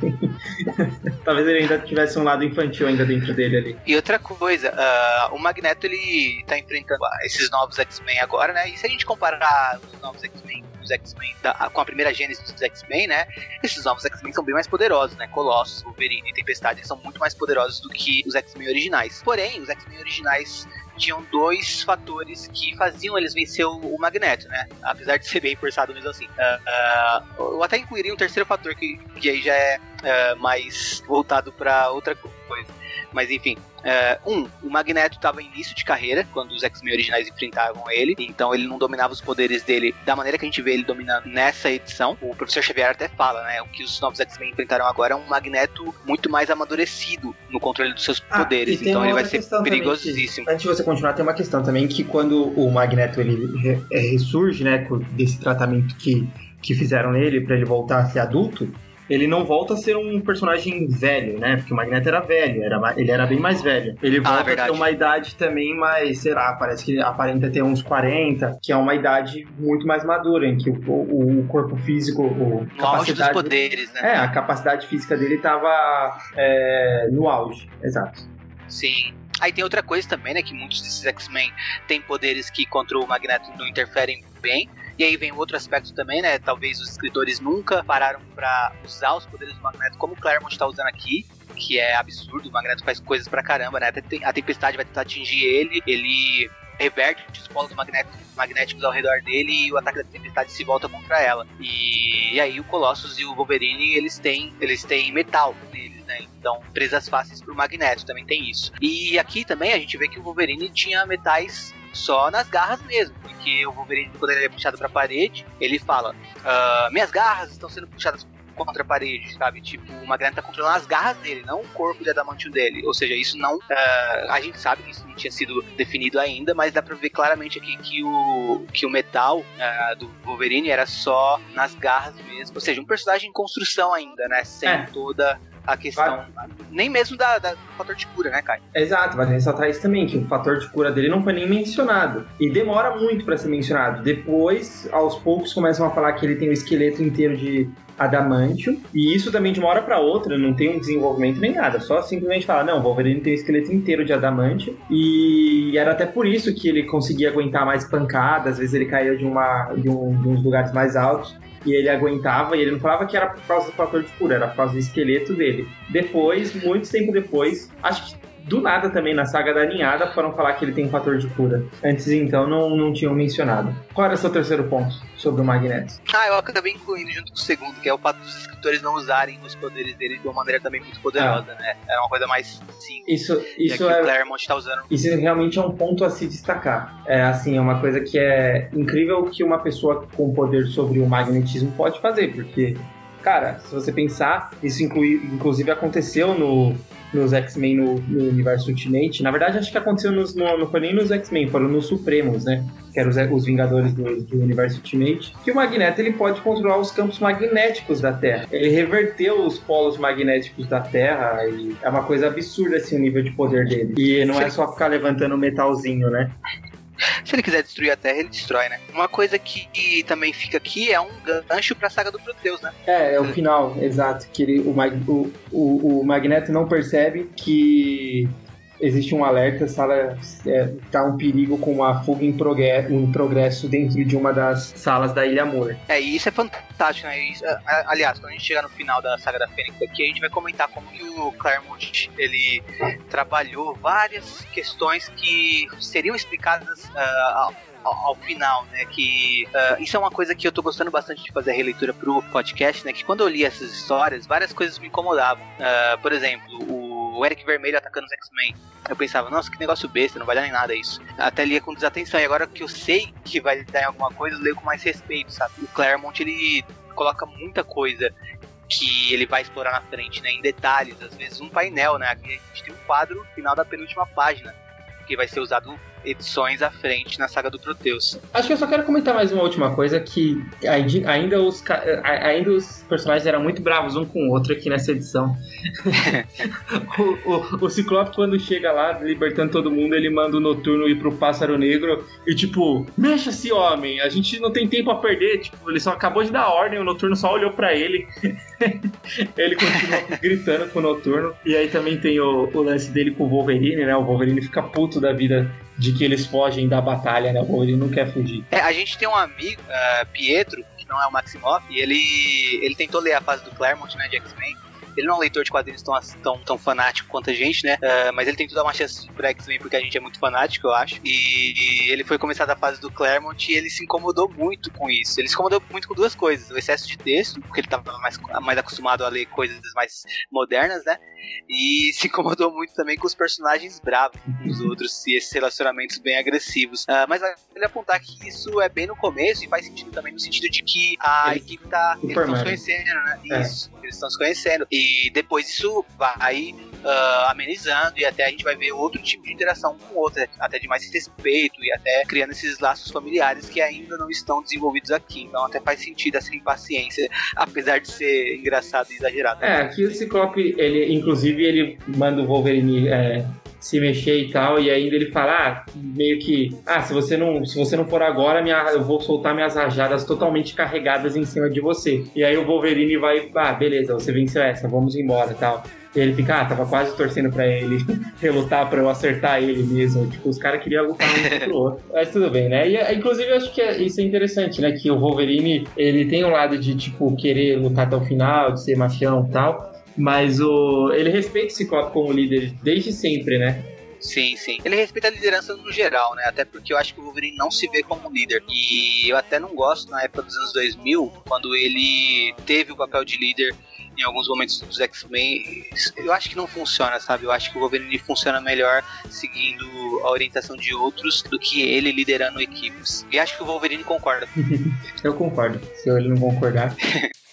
S4: Talvez ele ainda tivesse um lado infantil ainda dentro dele ali.
S2: E outra coisa, uh, o Magneto ele está enfrentando esses novos X-Men agora, né? E se a gente comparar os novos X-Men os X-Men com a primeira gênese dos X-Men, né? Esses novos X-Men são bem mais poderosos, né? Colossus, Wolverine e Tempestade são muito mais poderosos do que os X-Men originais. Porém, os X-Men originais tinham dois fatores que faziam eles vencer o, Magneto, né? Apesar de ser bem forçado mesmo assim. Uh, uh, eu até incluiria um terceiro fator que, que aí já é uh, mais voltado para outra coisa. Mas enfim, Uh, um, o Magneto estava em início de carreira, quando os X-Men originais enfrentavam ele, então ele não dominava os poderes dele da maneira que a gente vê ele dominando nessa edição. O professor Xavier até fala, né? O que os novos X-Men enfrentaram agora é um Magneto muito mais amadurecido no controle dos seus ah, poderes, então ele vai ser perigosíssimo.
S1: Que, antes de você continuar, tem uma questão também que quando o Magneto ele é, ressurge, né, desse tratamento que, que fizeram nele para ele voltar a ser adulto, ele não volta a ser um personagem velho, né? Porque o Magneto era velho, era, ele era bem mais velho. Ele ah, volta ah, a ter uma idade também mais, sei lá, parece que aparenta ter uns 40, que é uma idade muito mais madura, em que o, o, o corpo físico, o
S2: no auge dos poderes, né?
S1: É, a capacidade física dele estava é, no auge, exato.
S2: Sim. Aí tem outra coisa também, né? Que muitos desses X-Men têm poderes que contra o Magneto não interferem bem. E aí vem outro aspecto também, né? Talvez os escritores nunca pararam para usar os poderes do Magneto como o Claremont está usando aqui, que é absurdo. O Magneto faz coisas pra caramba, né? A tempestade vai tentar atingir ele, ele reverte os polos magnéticos ao redor dele e o ataque da tempestade se volta contra ela. E, e aí o Colossus e o Wolverine, eles têm, eles têm metal neles, né? Então, presas fáceis pro Magneto também tem isso. E aqui também a gente vê que o Wolverine tinha metais só nas garras mesmo, porque o Wolverine, quando ele é puxado pra parede, ele fala: uh, Minhas garras estão sendo puxadas contra a parede, sabe? Tipo, o Magneto tá controlando as garras dele, não o corpo de adamantio dele. Ou seja, isso não. Uh, a gente sabe que isso não tinha sido definido ainda, mas dá pra ver claramente aqui que o, que o metal uh, do Wolverine era só nas garras mesmo. Ou seja, um personagem em construção ainda, né? Sem é. toda a questão. Vai. Nem mesmo da, da, do fator de cura, né, Kai?
S1: Exato, vai ressaltar isso também, que o fator de cura dele não foi nem mencionado. E demora muito para ser mencionado. Depois, aos poucos, começam a falar que ele tem o esqueleto inteiro de adamantium. E isso também de uma hora para outra, não tem um desenvolvimento nem nada. Só simplesmente falar, não, o Wolverine tem o esqueleto inteiro de adamantium. E era até por isso que ele conseguia aguentar mais pancadas. Às vezes ele caía de, uma, de, um, de uns lugares mais altos e ele aguentava, e ele não falava que era por causa do fator de cura, era por causa do esqueleto dele. Depois, muito tempo depois, acho que do nada também na saga da ninhada foram falar que ele tem um fator de cura. Antes então não, não tinham mencionado. Qual era o seu terceiro ponto sobre o Magneto?
S2: Ah, eu acabei incluindo junto com o segundo, que é o fato dos escritores não usarem os poderes dele de uma maneira também muito poderosa, ah. né? Era uma coisa mais simples.
S1: Isso, isso é.
S2: Claremont tá usando.
S1: Isso realmente é um ponto a se destacar. É assim, é uma coisa que é incrível que uma pessoa com poder sobre o magnetismo pode fazer, porque cara, se você pensar, isso inclui, inclusive aconteceu no, nos X-Men no, no, universo Ultimate. Na verdade, acho que aconteceu nos, no, não foi nem nos X-Men, foram nos Supremos, né? Que eram os, os Vingadores do, do, universo Ultimate. Que o Magneto ele pode controlar os campos magnéticos da Terra. Ele reverteu os polos magnéticos da Terra e é uma coisa absurda assim o nível de poder dele. E não é só ficar levantando metalzinho, né?
S2: Se ele quiser destruir a Terra, ele destrói, né? Uma coisa que também fica aqui é um gancho pra saga do Proteus, né?
S1: É, é o final, exato. Que ele, o, o, o, o Magneto não percebe que existe um alerta, sala é, tá um perigo com uma fuga em progresso, progresso dentro de uma das salas da Ilha Amor.
S2: É, e isso é fantástico, né? Isso, é, aliás, quando a gente chegar no final da saga da Fênix aqui, a gente vai comentar como o Claremont ele trabalhou várias questões que seriam explicadas uh, ao, final, né? Que uh, isso é uma coisa que eu tô gostando bastante de fazer a releitura pro podcast, né? Que quando eu li essas histórias, várias coisas me incomodavam. Uh, por exemplo, o o Eric Vermelho atacando os X-Men. Eu pensava, nossa, que negócio besta, não vai dar em nada isso. Até lia com desatenção. E agora que eu sei que vai dar em alguma coisa, eu leio com mais respeito, sabe? O Claremont, ele coloca muita coisa que ele vai explorar na frente, né? Em detalhes, às vezes um painel, né? Aqui a gente tem um quadro final da penúltima página, que vai ser usado edições à frente na saga do Proteus.
S1: Acho que eu só quero comentar mais uma última coisa que ainda os, ainda os personagens eram muito bravos um com o outro aqui nessa edição. o, o, o, Ciclope, quando chega lá, libertando todo mundo, ele manda o Noturno ir pro Pássaro Negro e tipo, mexa-se homem, a gente não tem tempo a perder, tipo, ele só acabou de dar ordem, o Noturno só olhou para ele. ele continua gritando com o Noturno. E aí também tem o, o lance dele com o Wolverine, né? O Wolverine fica puto da vida de que eles fogem da batalha, né? O Wolverine não quer fugir.
S2: É, a gente tem um amigo, uh, Pietro, que não é o Maximoff, e ele, ele tentou ler a fase do Claremont, né, de X-Men, Ele não é um leitor de quadrinhos tão, tão, tão fanático quanto a gente, né? Uh, mas ele tem tudo uma chance pra X-Men porque a gente é muito fanático, eu acho. E, e ele foi começar da fase do Claremont e ele se incomodou muito com isso. Ele se incomodou muito com duas coisas: o excesso de texto, porque ele tava mais, mais acostumado a ler coisas mais modernas, né? E se incomodou muito também com os personagens bravos com os outros e esses relacionamentos bem agressivos. Uh, mas ele apontar que isso é bem no começo e faz sentido também no sentido de que a equipe tá. Eles estão se conhecendo, né? É. Isso, eles estão se conhecendo. E depois isso vai uh, amenizando e até a gente vai ver outro tipo de interação com o outro, até de mais respeito e até criando esses laços familiares que ainda não estão desenvolvidos aqui. Então até faz sentido essa impaciência, apesar de ser engraçado e exagerado.
S1: É, aqui o Ciclope, ele, inclusive, ele manda o Wolverine é, se mexer e tal, e ainda ele fala, ah, meio que, ah, se você não, se você não for agora, minha, eu vou soltar minhas rajadas totalmente carregadas em cima de você. E aí o Wolverine vai, ah, beleza, você venceu essa, vamos embora tal. E ele fica, ah, tava quase torcendo pra ele relutar pra eu acertar ele mesmo. Tipo, os caras queriam lutar um contra o outro. Mas tudo bem, né? E, inclusive, eu acho que é, isso é interessante, né? Que o Wolverine, ele tem um lado de, tipo, querer lutar até o final, de ser machão e tal. Mas o, ele respeita esse Ciclope como líder desde sempre, né?
S2: Sim, sim. Ele respeita a liderança no geral, né? Até porque eu acho que o Wolverine não se vê como líder. E eu até não gosto na época dos anos 2000, quando ele teve o papel de líder em alguns momentos dos X-Men, eu acho que não funciona, sabe? Eu acho que o Wolverine funciona melhor seguindo a orientação de outros do que ele liderando equipes. E acho que o Wolverine concorda.
S1: eu concordo. Se ele não concordar.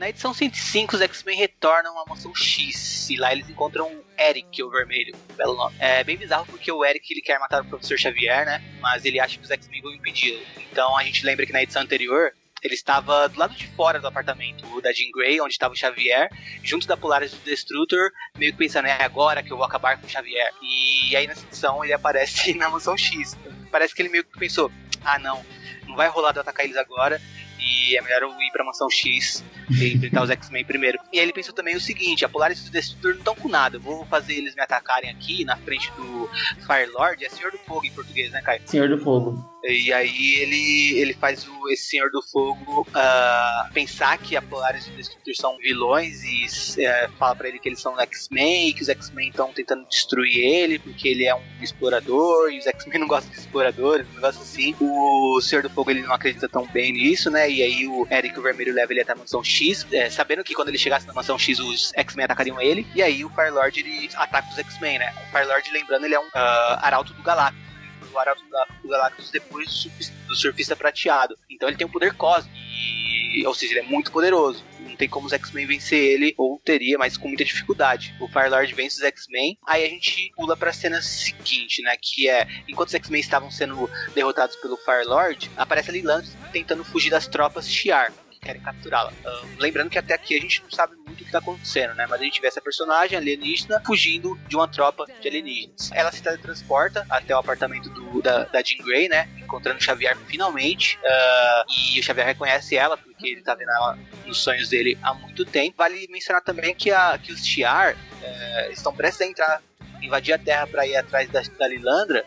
S2: Na edição 105, os X-Men retornam à mansão X e lá eles encontram Eric, o vermelho, belo nome. É bem bizarro porque o Eric ele quer matar o professor Xavier, né? Mas ele acha que os X-Men vão impedir. Então a gente lembra que na edição anterior ele estava do lado de fora do apartamento da Jean Grey, onde estava o Xavier, junto da Polaris do Destructor, meio que pensando, é agora que eu vou acabar com o Xavier. E aí nessa edição ele aparece na mansão X. Parece que ele meio que pensou, ah não, não vai rolar de atacar eles agora, e é melhor eu ir pra mansão X e enfrentar os X-Men primeiro. E aí ele pensou também o seguinte: a Polaris e o não estão com nada, eu vou fazer eles me atacarem aqui na frente do Fire Lord, é Senhor do Fogo em português, né, Caio?
S1: Senhor do Fogo.
S2: E aí ele, ele faz o, esse Senhor do Fogo uh, pensar que a Polaris e o Destructor são vilões e uh, fala para ele que eles são X-Men e que os X-Men estão tentando destruir ele porque ele é um explorador e os X-Men não gostam de exploradores, um negócio assim. O Senhor do Fogo ele não acredita tão bem nisso, né? E aí o Eric o Vermelho leva ele até a mansão X, é, sabendo que quando ele chegasse na mansão X os X-Men atacariam ele. E aí o Firelord ele ataca os X-Men, né? O Firelord, lembrando, ele é um uh, arauto do Galactus o Arauto do Galactus depois do surfista, do surfista, prateado. Então ele tem um poder cósmico. E, ou seja, ele é muito poderoso. Não tem como os X-Men vencer ele, ou teria, mas com muita dificuldade. O Firelord vence os X-Men. Aí a gente pula pra cena seguinte, né? Que é, enquanto os X-Men estavam sendo derrotados pelo Firelord, aparece a Liland tentando fugir das tropas Shi'ar querem capturá-la. Lembrando que até aqui a gente não sabe muito o que está acontecendo, né? Mas a gente vê essa personagem alienígena fugindo de uma tropa de alienígenas. Ela se teletransporta até o apartamento do, da, da Jean Grey, né? Encontrando Xavier finalmente. Uh, e o Xavier reconhece ela, porque ele tá vendo ela nos sonhos dele há muito tempo. Vale mencionar também que, a, que os Tiar uh, estão prestes a entrar, invadir a Terra para ir atrás da, da Lilandra.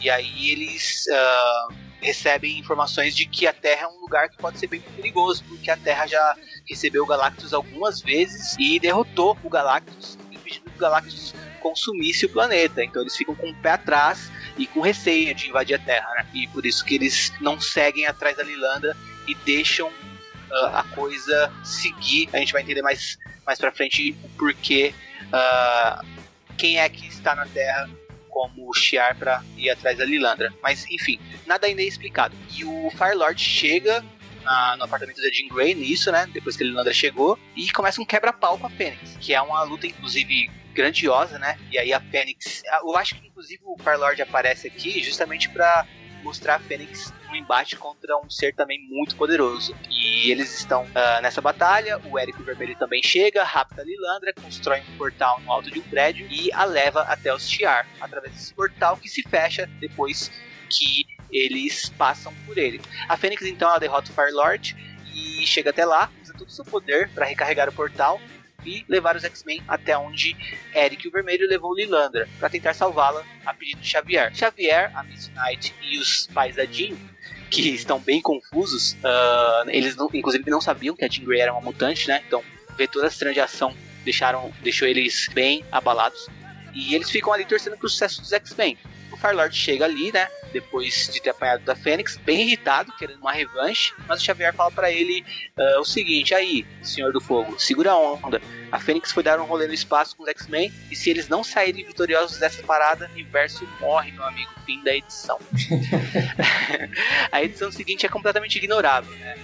S2: E aí eles recebem informações de que a Terra é um lugar que pode ser bem perigoso, porque a Terra já recebeu o Galactus algumas vezes e derrotou o Galactus, impedindo que o Galactus consumisse o planeta. Então eles ficam com o pé atrás e com receio de invadir a Terra, né? E por isso que eles não seguem atrás da Lilandra e deixam uh, a coisa seguir. A gente vai entender mais, mais pra frente o porquê. Uh, quem é que está na Terra como o Shiar para ir atrás da Lilandra. Mas enfim, nada ainda é explicado. E o Firelord chega na, no apartamento da Jean Grey nisso, né? Depois que a Lilandra chegou, e começa um quebra-pau com a Fênix, que é uma luta, inclusive, grandiosa, né? E aí a Fênix. Eu acho que inclusive o Firelord aparece aqui justamente para mostrar a Fênix um embate contra um ser também muito poderoso. E eles estão uh, nessa batalha, o Érico Vermelho também chega, rapta a Lilandra, constrói um portal no alto de um prédio e a leva até os Tiar, através desse portal que se fecha depois que eles passam por ele. A Fênix então ela derrota o Firelord e chega até lá, usa todo o seu poder para recarregar o portal e levar os X-Men até onde Eric o Vermelho levou Lilandra para tentar salvá-la a pedido de Xavier. Xavier, a Miss Knight e os pais da Jean que estão bem confusos. Uh, eles, não, inclusive, não sabiam que a Jean Grey era uma mutante, né? Então, ver toda essa cena de ação deixaram, deixou eles bem abalados. E eles ficam ali torcendo pro sucesso dos X-Men. O Firelord chega ali, né? Depois de ter apanhado da Fênix, bem irritado, querendo uma revanche. Mas o Xavier fala para ele uh, o seguinte: aí, Senhor do Fogo, segura a onda. A Fênix foi dar um rolê no espaço com os X-Men. E se eles não saírem vitoriosos dessa parada, o universo morre, meu amigo. Fim da edição. a edição seguinte é completamente ignorável, né?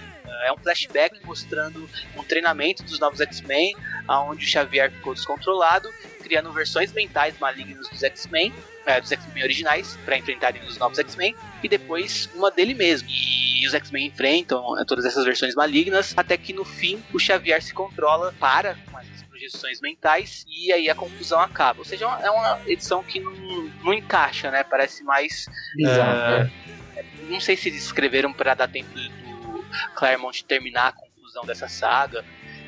S2: é um flashback mostrando um treinamento dos novos X-Men, onde o Xavier ficou descontrolado, criando versões mentais malignas dos X-Men, é, dos X-Men originais, para enfrentarem os novos X-Men, e depois uma dele mesmo. E os X-Men enfrentam é, todas essas versões malignas, até que no fim o Xavier se controla, para com essas projeções mentais, e aí a confusão acaba. Ou seja, é uma é edição que não, não encaixa, né? Parece mais.
S1: Bizarro, uh,
S2: Não sei se eles escreveram para dar tempo do Claremont terminar a conclusão dessa saga.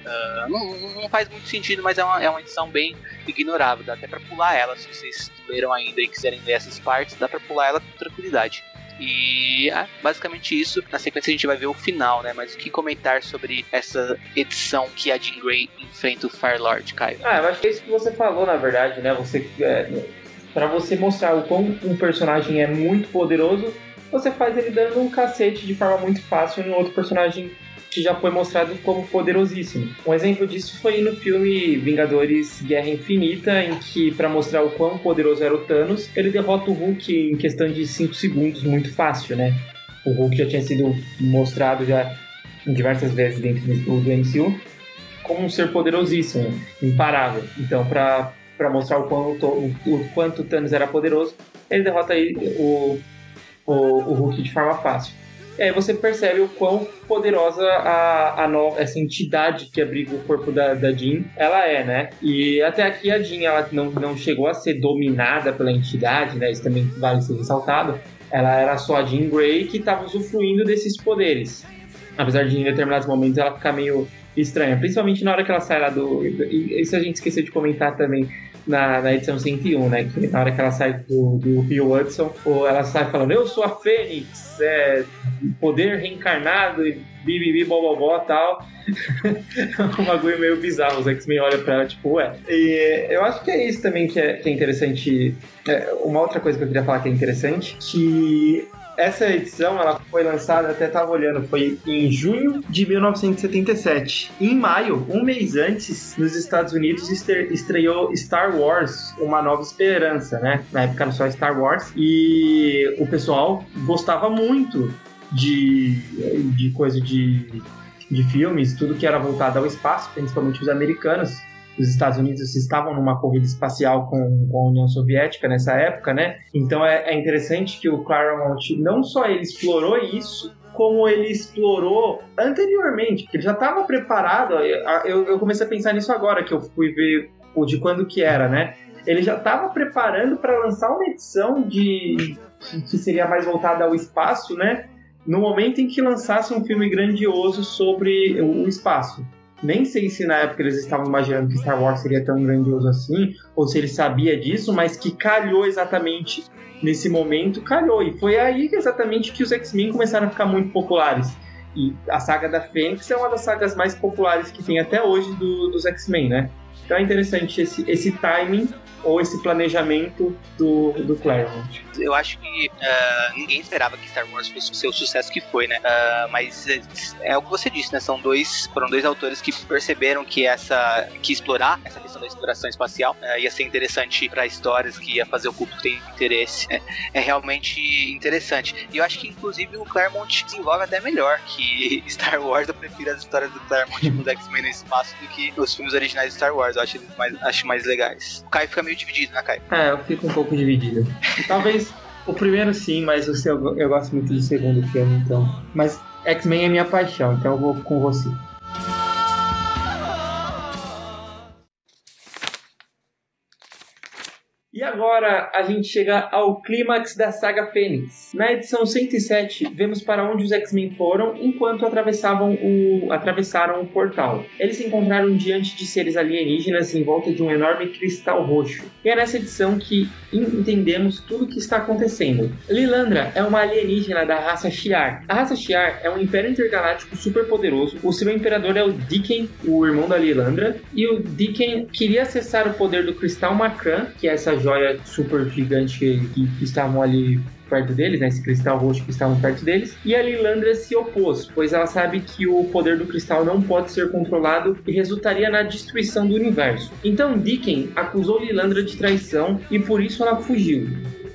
S2: Uh, não, não, faz muito sentido, mas é uma, é uma edição bem ignorável. Dá até pra pular ela. Se vocês leram ainda e quiserem ler essas partes, dá pra pular ela com tranquilidade. E é basicamente isso. Na sequência a gente vai ver o final, né? Mas o que comentar sobre essa edição que a Jean Grey enfrenta o Fire Lord, Caio?
S1: Ah, eu acho que é isso que você falou, na verdade, né? Você. É, para você mostrar o quão um personagem é muito poderoso, você faz ele dando um cacete de forma muito fácil em outro personagem que já foi mostrado como poderosíssimo. Um exemplo disso foi no filme Vingadores Guerra Infinita, em que, para mostrar o quão poderoso era o Thanos, ele derrota o Hulk em questão de 5 segundos, muito fácil, né? O Hulk já tinha sido mostrado já diversas vezes dentro do, MCU como um ser poderosíssimo, imparável. Então, para mostrar o quanto, o, quanto Thanos era poderoso, ele derrota aí o o, o Hulk de forma fácil. E aí você percebe o quão poderosa a, a nova, essa entidade que abriga o corpo da, da Jean, ela é, né? E até aqui a Jean, ela não, não chegou a ser dominada pela entidade, né? Isso também vale ser ressaltado. Ela era só a Jean Grey que estava usufruindo desses poderes. Apesar de em determinados momentos ela ficar meio estranha, principalmente na hora que ela sai lá do... Isso a gente esqueceu de comentar também na, na edição 101, né? Que na hora que ela sai do, do Rio Hudson, ela sai falando, eu sou a Fênix, é, poder reencarnado e bibibi, bobobó e tal. um bagulho meio bizarro. Os X-Men olham pra ela, tipo, ué. E eu acho que é isso também que é, que é interessante. É, uma outra coisa que eu queria falar que é interessante, que essa edição ela foi lançada, até estava olhando, foi em junho de 1977. Em maio, um mês antes, nos Estados Unidos estreou Star Wars, Uma Nova Esperança, né? Na época era só Star Wars. E o pessoal gostava muito de, de coisa de, de filmes, tudo que era voltado ao espaço, principalmente os americanos os Estados Unidos estavam numa corrida espacial com, com a União Soviética nessa época, né? Então é, é interessante que o Claremont não só ele explorou isso, como ele explorou anteriormente, porque ele já estava preparado. Eu, eu, comecei a pensar nisso agora, que eu fui ver o de quando que era, né? Ele já estava preparando para lançar uma edição de que seria mais voltada ao espaço, né? No momento em que lançasse um filme grandioso sobre o espaço. Nem sei se na época eles estavam imaginando que Star Wars seria tão grandioso assim, ou se ele sabia disso, mas que calhou exatamente nesse momento, calhou. E foi aí exatamente que os X-Men começaram a ficar muito populares. E a saga da Fênix é uma das sagas mais populares que tem até hoje do, dos X-Men, né? Então é interessante esse, esse timing ou esse planejamento do, do Claremont?
S2: Eu acho que uh, ninguém esperava que Star Wars fosse o seu sucesso que foi, né? Uh, mas é, é, o que você disse, né? São dois, foram dois autores que perceberam que essa, que explorar essa questão da exploração espacial uh, ia ser interessante para histórias que ia fazer o público ter interesse. É, é, realmente interessante. E eu acho que inclusive o Claremont desenvolve até melhor que Star Wars. Eu prefiro as histórias do Claremont com os X-Men no espaço do que os filmes originais de Star Wars. Eu acho mais, acho mais legais. O Kai fica meio meio dividido, né, Caio?
S1: É, eu fico um pouco dividido. Talvez o primeiro sim, mas o seu, eu gosto muito do segundo filme, então. Mas X-Men é minha paixão, então eu vou com você. E agora a gente chega ao clímax da saga Fênix. Na edição 107, vemos para onde os X-Men foram enquanto atravessavam o, atravessaram o portal. Eles se encontraram diante de seres alienígenas em volta de um enorme cristal roxo. E é nessa edição que entendemos tudo o que está acontecendo. Lilandra é uma alienígena da raça Shi'ar. A raça Shi'ar é um império intergaláctico super poderoso. O seu imperador é o Diken, o irmão da Lilandra, e o Diken queria acessar o poder do cristal Macran, que é essa joia super gigante que, que estavam ali perto deles, né, esse cristal roxo que estavam perto deles, e a Lilandra se opôs, pois ela sabe que o poder do cristal não pode ser controlado e resultaria na destruição do universo. Então Dicken acusou Lilandra de traição e por isso ela fugiu.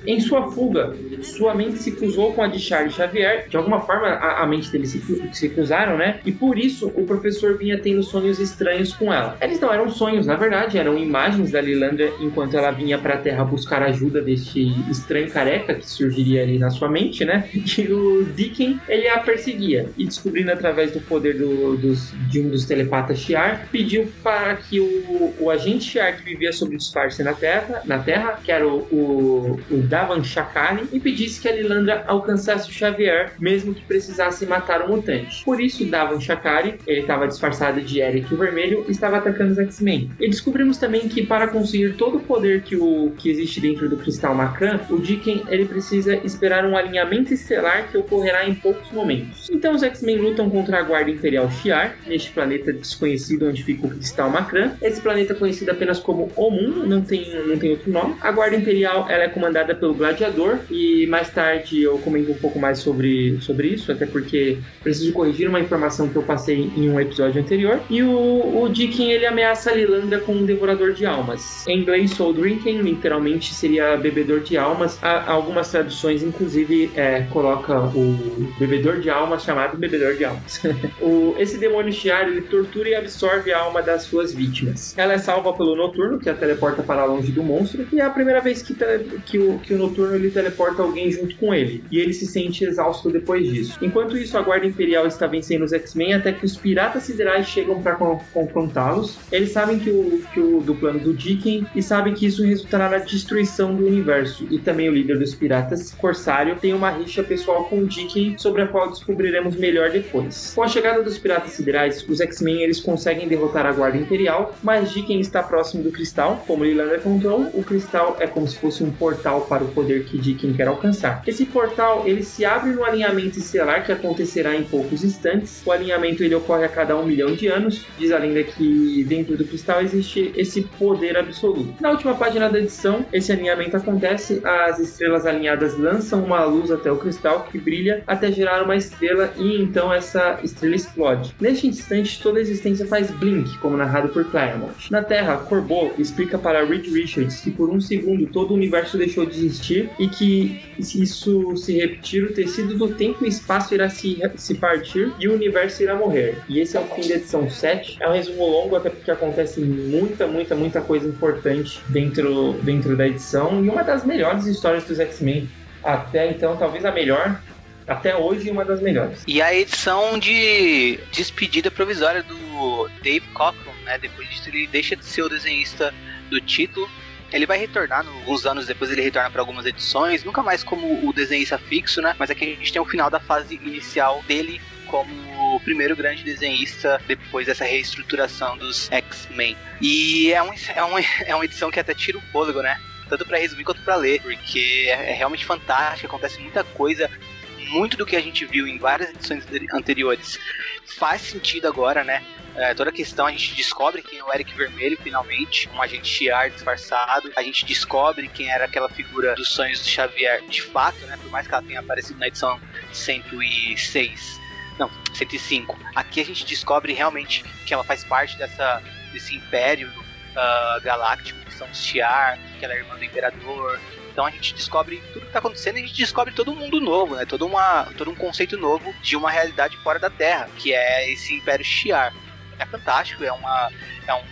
S1: Em sua fuga, sua mente se cruzou com a de Charles Xavier. De alguma forma, a, a mente deles se, se, cruzaram, né? E por isso o professor vinha tendo sonhos estranhos com ela. Eles não eram sonhos, na verdade, eram imagens da Lilandra enquanto ela vinha para a Terra buscar ajuda deste estranho careca que surgiria ali na sua mente, né? E o Dicken, ele a perseguia. E descobrindo através do poder do, dos, de um dos telepatas Shi'ar, pediu para que o, o agente Shi'ar que vivia sob disfarce na Terra, na Terra que era o, o, o Davan Shakali, e pedisse que a Lilandra alcançasse o Xavier, mesmo que precisasse matar o mutante. Por isso, Davan Shakari, ele estava disfarçado de Eric Vermelho, estava atacando os X-Men. E descobrimos também que para conseguir todo o poder que, o, que existe dentro do Cristal Macran, o Dicken ele precisa esperar um alinhamento estelar que ocorrerá em poucos momentos. Então os X-Men lutam contra a Guarda Imperial Shi'ar, neste planeta desconhecido onde fica o Cristal Macran. Esse planeta é conhecido apenas como Omun, não tem, não tem outro nome. A Guarda Imperial ela é comandada pelo Gladiador e mais tarde eu comento um pouco mais sobre, sobre isso, até porque preciso corrigir uma informação que eu passei em um episódio anterior. E o, o Dicken ele ameaça a Lilandra com um devorador de almas. Em inglês, Soul Drinking, literalmente seria bebedor de almas. Há, algumas traduções, inclusive, é, coloca o bebedor de almas chamado bebedor de almas. o, esse demônio Shiar ele tortura e absorve a alma das suas vítimas. Ela é salva pelo Noturno, que a teleporta para longe do monstro, e é a primeira vez que, que, o, que o Noturno ele teleporta alguém junto com ele, e ele se sente exausto depois disso. Enquanto isso, a Guarda Imperial está vencendo os X-Men até que os piratas siderais chegam para confrontá-los. Eles sabem que o, que o do plano do Dicken e sabem que isso resultará na destruição do universo. E também o líder dos piratas, Corsário, tem uma rixa pessoal com o Dicken sobre a qual descobriremos melhor depois. Com a chegada dos piratas siderais, os X-Men eles conseguem derrotar a Guarda Imperial, mas Dicken está próximo do cristal, como Lilander contou. O cristal é como se fosse um portal para o poder que Dicken quer alcançar. Esse portal ele se abre no alinhamento estelar que acontecerá em poucos instantes. O alinhamento ele ocorre a cada um milhão de anos. Diz a lenda que dentro do cristal existe esse poder absoluto. Na última página da edição, esse alinhamento acontece, as estrelas alinhadas lançam uma luz até o cristal que brilha até gerar uma estrela e então essa estrela explode. Neste instante, toda a existência faz blink, como narrado por Claremont. Na Terra, Corbeau explica para Reed Richards que por um segundo todo o universo deixou de existir e que se isso se repetir, o tecido do tempo e espaço irá se, se partir e o universo irá morrer. E esse é o fim da edição 7. É um resumo longo, até porque acontece muita, muita, muita coisa importante dentro, dentro da edição. E uma das melhores histórias dos X-Men. Até então, talvez a melhor, até hoje uma das melhores.
S2: E a edição de despedida provisória do Dave Cockrum, né? Depois disso ele deixa de ser o desenhista do título ele vai retornar, alguns anos depois ele retorna para algumas edições, nunca mais como o desenhista fixo, né? Mas aqui a gente tem o final da fase inicial dele como o primeiro grande desenhista depois dessa reestruturação dos X-Men. E é, um, é, um, é uma edição que até tira o fôlego, né? Tanto para resumir quanto para ler, porque é, é realmente fantástico, acontece muita coisa, muito do que a gente viu em várias edições anteriores faz sentido agora, né? É, toda a questão, a gente descobre quem é o Eric Vermelho, finalmente, um agente Shiar disfarçado. A gente descobre quem era aquela figura dos sonhos de Xavier de fato, né? Por mais que ela tenha aparecido na edição 106. Não, 105. Aqui a gente descobre realmente que ela faz parte dessa, desse império uh, galáctico, que são os Shiar, que ela é irmã do Imperador, então a gente descobre tudo que está acontecendo e a gente descobre todo um mundo novo, né? Todo, uma, todo um conceito novo de uma realidade fora da Terra, que é esse Império Shiar é fantástico, é uma é um,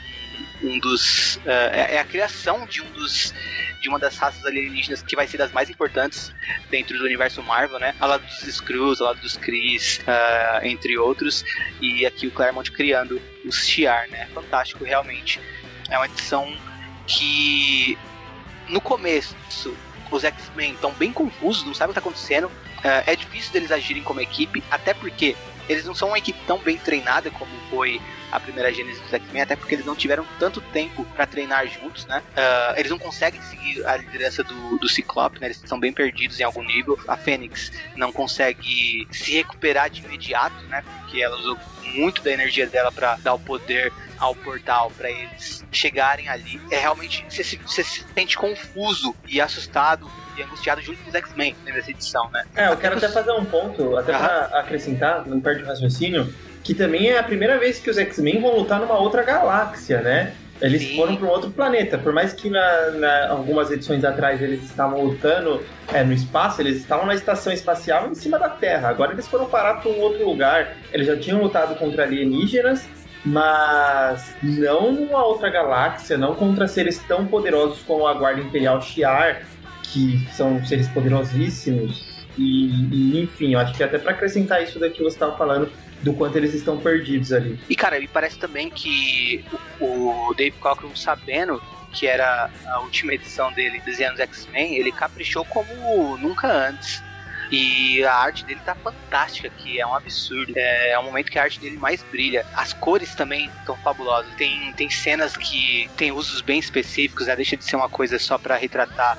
S2: um dos uh, é, é, a criação de um dos de uma das raças alienígenas que vai ser das mais importantes dentro do universo Marvel, né? Ao lado dos Skrulls, ao lado dos Kree, uh, entre outros, e aqui o Claremont criando os Shi'ar, né? Fantástico, realmente. É uma edição que no começo, os X-Men estão bem confusos, não sabem o que está acontecendo. Uh, é difícil deles agirem como equipe, até porque eles não são uma equipe tão bem treinada como foi a primeira gênese dos X-Men, até porque eles não tiveram tanto tempo para treinar juntos, né? Uh, eles não conseguem seguir a liderança do, do Ciclope, né? Eles estão bem perdidos em algum nível. A Fênix não consegue se recuperar de imediato, né? Porque ela usou muito da energia dela para dar o poder ao portal para eles chegarem ali. É realmente você se, você se sente confuso e assustado e angustiado junto com os X-Men nessa edição, né?
S1: É, eu quero até fazer um ponto, até para acrescentar, não perde o raciocínio que também é a primeira vez que os X-Men vão lutar numa outra galáxia, né? Eles Sim. foram para um outro planeta. Por mais que na, na, algumas edições atrás eles estavam lutando é, no espaço, eles estavam na estação espacial em cima da Terra. Agora eles foram parar para um outro lugar. Eles já tinham lutado contra alienígenas, mas não numa outra galáxia, não contra seres tão poderosos como a Guarda Imperial Shi'ar, que são seres poderosíssimos. E, e enfim, eu acho que até para acrescentar isso daqui que você estava falando, do quanto eles estão perdidos ali.
S2: E cara, me parece também que o, Dave Cockrum sabendo que era a última edição dele desenhando X-Men, ele caprichou como nunca antes. E a arte dele tá fantástica aqui, é um absurdo. É, é o momento que a arte dele mais brilha. As cores também estão fabulosas. Tem, tem cenas que tem usos bem específicos, né? deixa de ser uma coisa só para retratar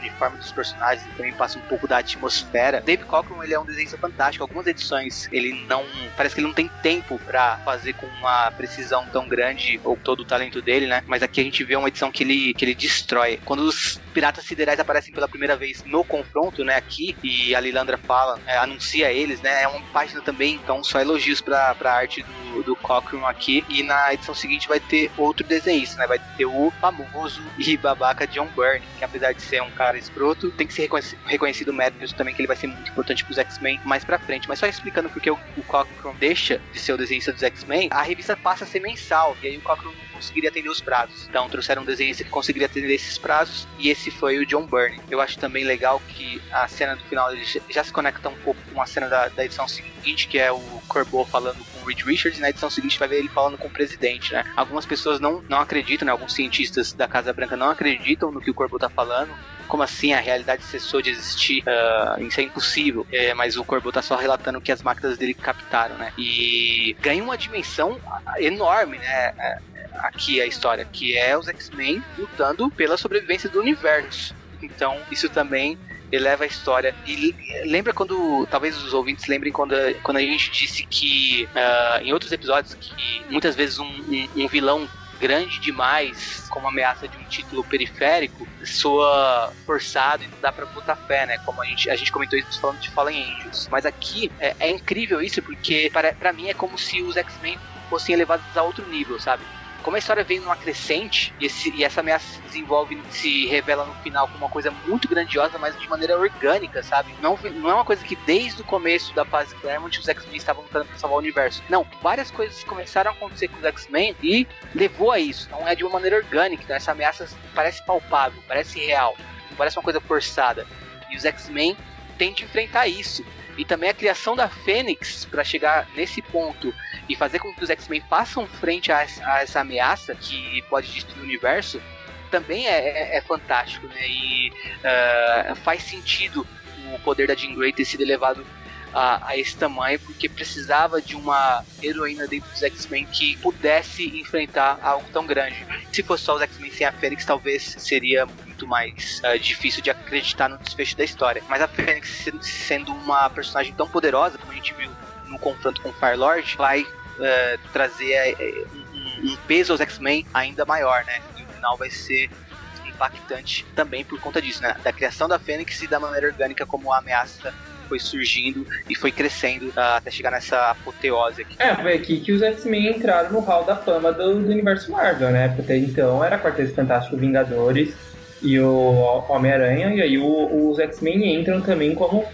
S2: uniforme dos personagens e também passa um pouco da atmosfera. Dave Cockrum, ele é um desenho fantástico. Algumas edições ele não. Parece que ele não tem tempo para fazer com uma precisão tão grande ou todo o talento dele, né? Mas aqui a gente vê uma edição que ele, que ele destrói. Quando os piratas siderais aparecem pela primeira vez no confronto, né? Aqui, e a Lilandra fala, é, anuncia eles, né? É uma página também, então só elogios pra, pra arte do, do Cockrum aqui. E na edição seguinte vai ter outro desenhista, né? Vai ter o famoso e babaca John Byrne, que apesar de ser um cara cara escroto, tem que ser reconhecido o mérito também que ele vai ser muito importante pros X-Men mais pra frente. Mas só explicando porque o, o Cockrum deixa de ser o desenhista dos X-Men, a revista passa a ser mensal, e aí o Cockrum não conseguiria atender os prazos. Então trouxeram um desenhista que conseguiria atender esses prazos, e esse foi o John Byrne. Eu acho também legal que a cena do final já se conecta um pouco com a cena da, da edição seguinte, que é o Corbo falando com o Reed Richards, e na edição seguinte vai ver ele falando com o presidente, né? Algumas pessoas não, não acreditam, né? Alguns cientistas da Casa Branca não acreditam no que o Corbo tá falando, como assim a realidade cessou de existir? Uh, isso é impossível. É, mas o Corbo tá só relatando que as máquinas dele captaram, né? E ganha uma dimensão enorme, né? É, aqui a história, que é os X-Men lutando pela sobrevivência do universo. Então, isso também eleva a história. E lembra quando, talvez os ouvintes lembrem quando, quando a gente disse que uh, em outros episódios que muitas vezes um, um, um vilão grande demais, como ameaça de um título periférico, soa forçado e não dá pra botar fé, né? Como a gente, a gente comentou isso falando de Fallen Angels. Mas aqui é, é incrível isso, porque para, para mim é como se os X-Men fossem elevados a outro nível, sabe? Como a história vem numa crescente e, esse, e, essa ameaça se desenvolve, se revela no final como uma coisa muito grandiosa, mas de maneira orgânica, sabe? Não, não é uma coisa que desde o começo da fase Claremont os X-Men estavam lutando pra salvar o universo. Não, várias coisas começaram a acontecer com os X-Men e levou a isso. Não é de uma maneira orgânica, então essa ameaça parece palpável, parece real, não parece uma coisa forçada. E os X-Men têm de enfrentar isso. E também a criação da Fênix para chegar nesse ponto e fazer com que os X-Men façam frente a, a, essa ameaça que pode destruir o universo também é, é, é fantástico, né? E uh, faz sentido o poder da Jean Grey ter sido elevado a, a, esse tamanho, porque precisava de uma heroína dentro dos X-Men que pudesse enfrentar algo tão grande. Se fosse só os X-Men sem a Fênix, talvez seria muito mais uh, difícil de acreditar no desfecho da história. Mas a Fênix, sendo uma personagem tão poderosa, como a gente viu no confronto com o Fire-Lord, vai uh, trazer uh, um, peso aos X-Men ainda maior, né? E o final vai ser impactante também por conta disso, né? Da criação da Fênix e da maneira orgânica como a ameaça foi surgindo e foi crescendo uh, até chegar nessa apoteose aqui.
S1: É, foi aqui que os X-Men entraram no hall da fama do, do universo Marvel, né? Porque então era Quarteto Fantástico Vingadores e o Homem-Aranha, e aí o, os X-Men entram também como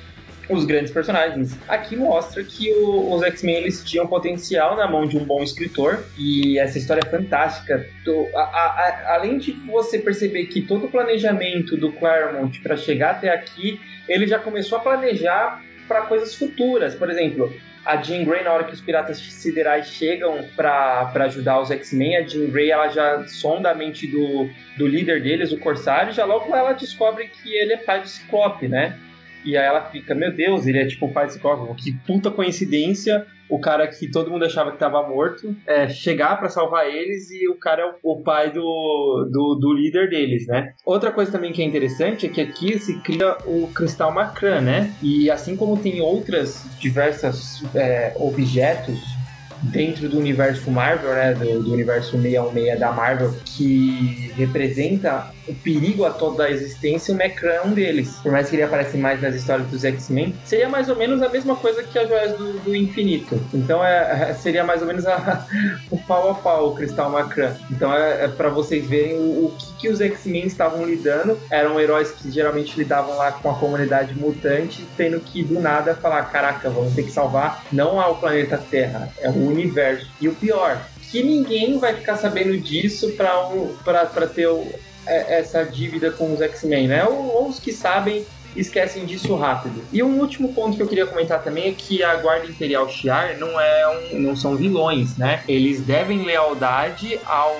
S1: os grandes personagens. Aqui mostra que o, os X-Men eles tinham potencial na mão de um bom escritor e essa história é fantástica. Do, a, a, a, além de você perceber que todo o planejamento do Claremont para chegar até aqui, ele já começou a planejar para coisas futuras. Por exemplo, a Jean Grey, na hora que os piratas siderais chegam para ajudar os X-Men, a Jean Grey ela já sonda a mente do, do líder deles, o Corsário, já logo ela descobre que ele é pai do Ciclope, né? E aí ela fica, meu Deus, ele é tipo o pai do Ciclope, que puta coincidência o cara que todo mundo achava que estava morto é, chegar para salvar eles e o cara é o, pai do, do, do, líder deles, né? Outra coisa também que é interessante é que aqui se cria o cristal Macran, né? E assim como tem outras diversas é, objetos dentro do universo Marvel, né, do, do, universo 616 da Marvel, que representa o perigo a toda a existência, o Macron é um deles. Por mais que ele apareça mais nas histórias dos X-Men, seria mais ou menos a mesma coisa que as joias do, do infinito. Então é, é seria mais ou menos a, o pau a pau, o Cristal Macron. Então é, é para vocês verem o, o que, que os X-Men estavam lidando. Eram heróis que geralmente lidavam lá com a comunidade mutante, tendo que do nada falar: caraca, vamos ter que salvar não ao planeta Terra, é o universo. E o pior, que ninguém vai ficar sabendo disso para um, ter o, é, essa dívida com os X-Men, né? Ou, ou, os que sabem esquecem disso rápido. E um último ponto que eu queria comentar também é que a Guarda Imperial Shi'ar não, é um, não são vilões, né? Eles devem lealdade ao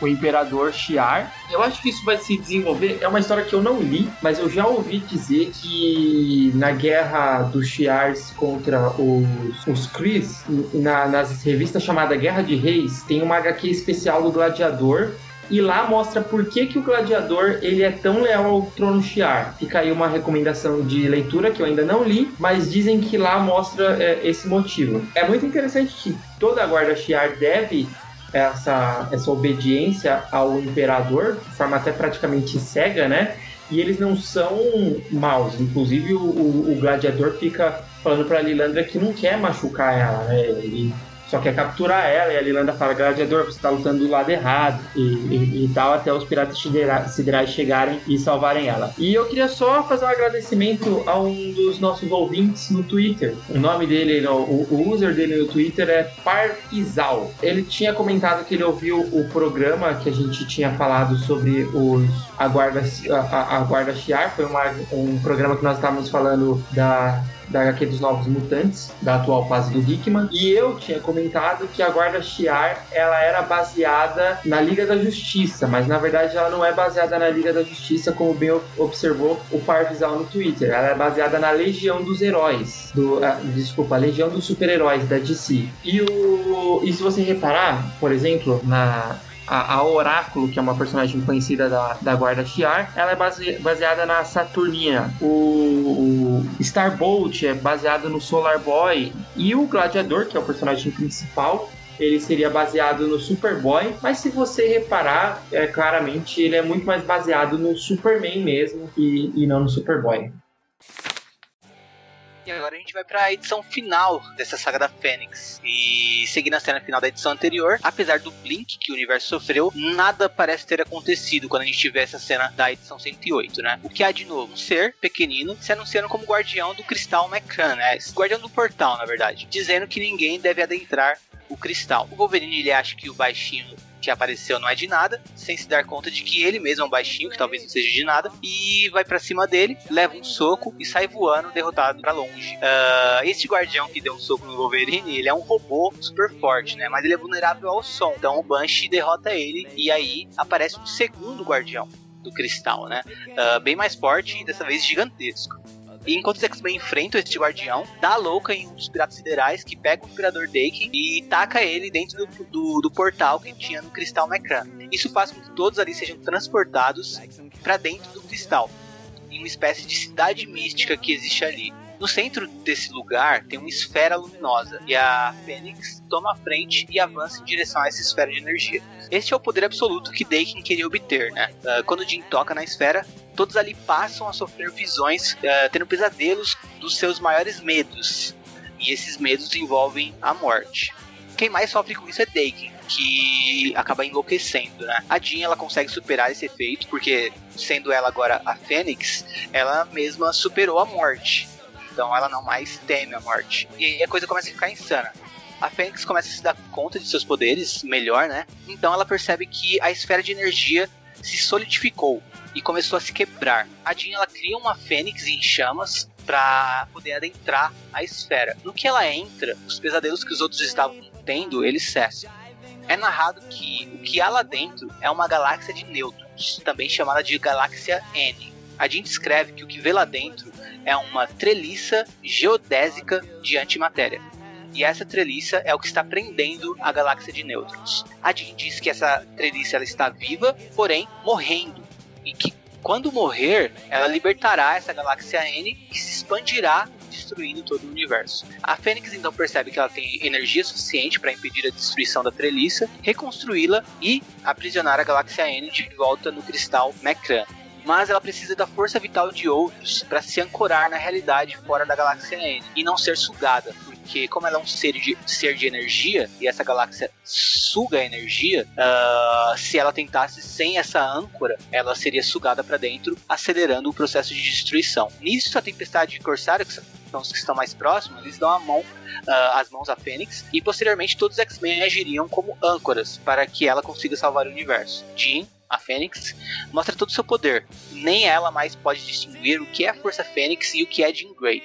S1: o Imperador Shi'ar. Eu acho que isso vai se desenvolver. É uma história que eu não li, mas eu já ouvi dizer que na guerra dos Shi'ars contra os, os Kree, na, nas revistas chamada Guerra de Reis, tem uma HQ especial do Gladiador e lá mostra por que, que o gladiador ele é tão leal ao trono Shiar. Fica aí uma recomendação de leitura que eu ainda não li, mas dizem que lá mostra é, esse motivo. É muito interessante que toda a guarda Shiar deve essa, essa obediência ao imperador, de forma até praticamente cega, né? E eles não são maus. Inclusive, o, o, o gladiador fica falando para Lilandra que não quer machucar ela, né? Ele só quer capturar ela e a Lilanda fala, gladiador, você tá lutando do lado errado e, e, e tal, até os piratas siderais chegarem e salvarem ela. E eu queria só fazer um agradecimento a um dos nossos ouvintes no Twitter. O nome dele, o, o user dele no Twitter é Parfizal. Ele tinha comentado que ele ouviu o programa que a gente tinha falado sobre os a guarda a, a guarda Shiar, foi uma, um programa que nós estávamos falando da da HQ dos Novos Mutantes, da atual fase do Hickman, e eu tinha comentado que a Guarda Shiar ela era baseada na Liga da Justiça, mas na verdade ela não é baseada na Liga da Justiça, como bem observou o Parvisal no Twitter. Ela é baseada na Legião dos Heróis, do, uh, desculpa, a Legião dos Super-Heróis da DC. E, o, e se você reparar, por exemplo, na a, a, Oráculo, que é uma personagem conhecida da, da Guarda Shiar, ela é base, baseada na Saturnia. O, o Starbolt é baseado no Solar Boy. E o Gladiador, que é o personagem principal, ele seria baseado no Superboy, mas se você reparar, é, claramente ele é muito mais baseado no Superman mesmo e, e não no Superboy.
S2: E agora a gente vai para a edição final dessa saga da Fênix. E seguindo a cena final da edição anterior, apesar do blink que o universo sofreu, nada parece ter acontecido quando a gente tiver essa cena da edição 108, né? O que há de novo? Um ser pequenino se anunciando como guardião do cristal Mecan, né? Guardião do portal, na verdade. Dizendo que ninguém deve adentrar o cristal. O Wolverine ele acha que o baixinho que apareceu não é de nada, sem se dar conta de que ele mesmo é um baixinho, que talvez não seja de nada, e vai para cima dele, leva um soco e sai voando, derrotado para longe. Uh, este guardião que deu um soco no Wolverine, ele é um robô super forte, né? Mas ele é vulnerável ao som. Então o Banshee derrota ele e aí aparece um segundo guardião do cristal, né? Uh, bem mais forte e dessa vez gigantesco. E enquanto os X-Men enfrentam este guardião, dá louca em um dos piratas siderais que pega o Imperador Daken e taca ele dentro do, do, do portal que tinha no Cristal Mecran. Isso faz com que todos ali sejam transportados para dentro do cristal, em uma espécie de cidade mística que existe ali. No centro desse lugar tem uma esfera luminosa e a Fênix toma a frente e avança em direção a essa esfera de energia. Este é o poder absoluto que Daken queria obter, né? Uh, quando Jim toca na esfera, todos ali passam a sofrer visões, uh, tendo pesadelos dos seus maiores medos. E esses medos envolvem a morte. Quem mais sofre com isso é Daken, que acaba enlouquecendo, né? A Jean ela consegue superar esse efeito, porque sendo ela agora a Fênix, ela mesma superou a morte. Então ela não mais teme a morte. E aí a coisa começa a ficar insana. A Fênix começa a se dar conta de seus poderes melhor, né? Então ela percebe que a esfera de energia se solidificou. e começou a se quebrar. A Jean ela cria uma fênix em chamas para poder adentrar a esfera. No que ela entra, os pesadelos que os outros estavam tendo, eles cessam. É narrado que o que há lá dentro é uma galáxia de nêutrons, também chamada de galáxia N. A gente escreve que o que vê lá dentro é uma treliça geodésica de antimatéria. E essa treliça é o que está prendendo a galáxia de nêutrons. A Jean diz que essa treliça ela está viva, porém morrendo. E que quando morrer, ela libertará essa galáxia N que se expandirá destruindo todo o universo. A Fênix então percebe que ela tem energia suficiente para impedir a destruição da treliça, reconstruí-la e aprisionar a galáxia N de volta no cristal Mecran mas ela precisa da força vital de outros para se ancorar na realidade fora da galáxia N e não ser sugada, porque como ela é um ser de, ser de energia e essa galáxia suga energia, uh, se ela tentasse sem essa âncora, ela seria sugada para dentro, acelerando o processo de destruição. Nisso, a tempestade de Corsário, que são os que estão mais próximos, eles dão a mão, uh, as mãos à Fênix e posteriormente todos os X-Men agiriam como âncoras para que ela consiga salvar o universo. Jean a Fênix, mostra todo o seu poder. Nem ela mais pode distinguir o que é a Força Fênix e o que é Jean Grey,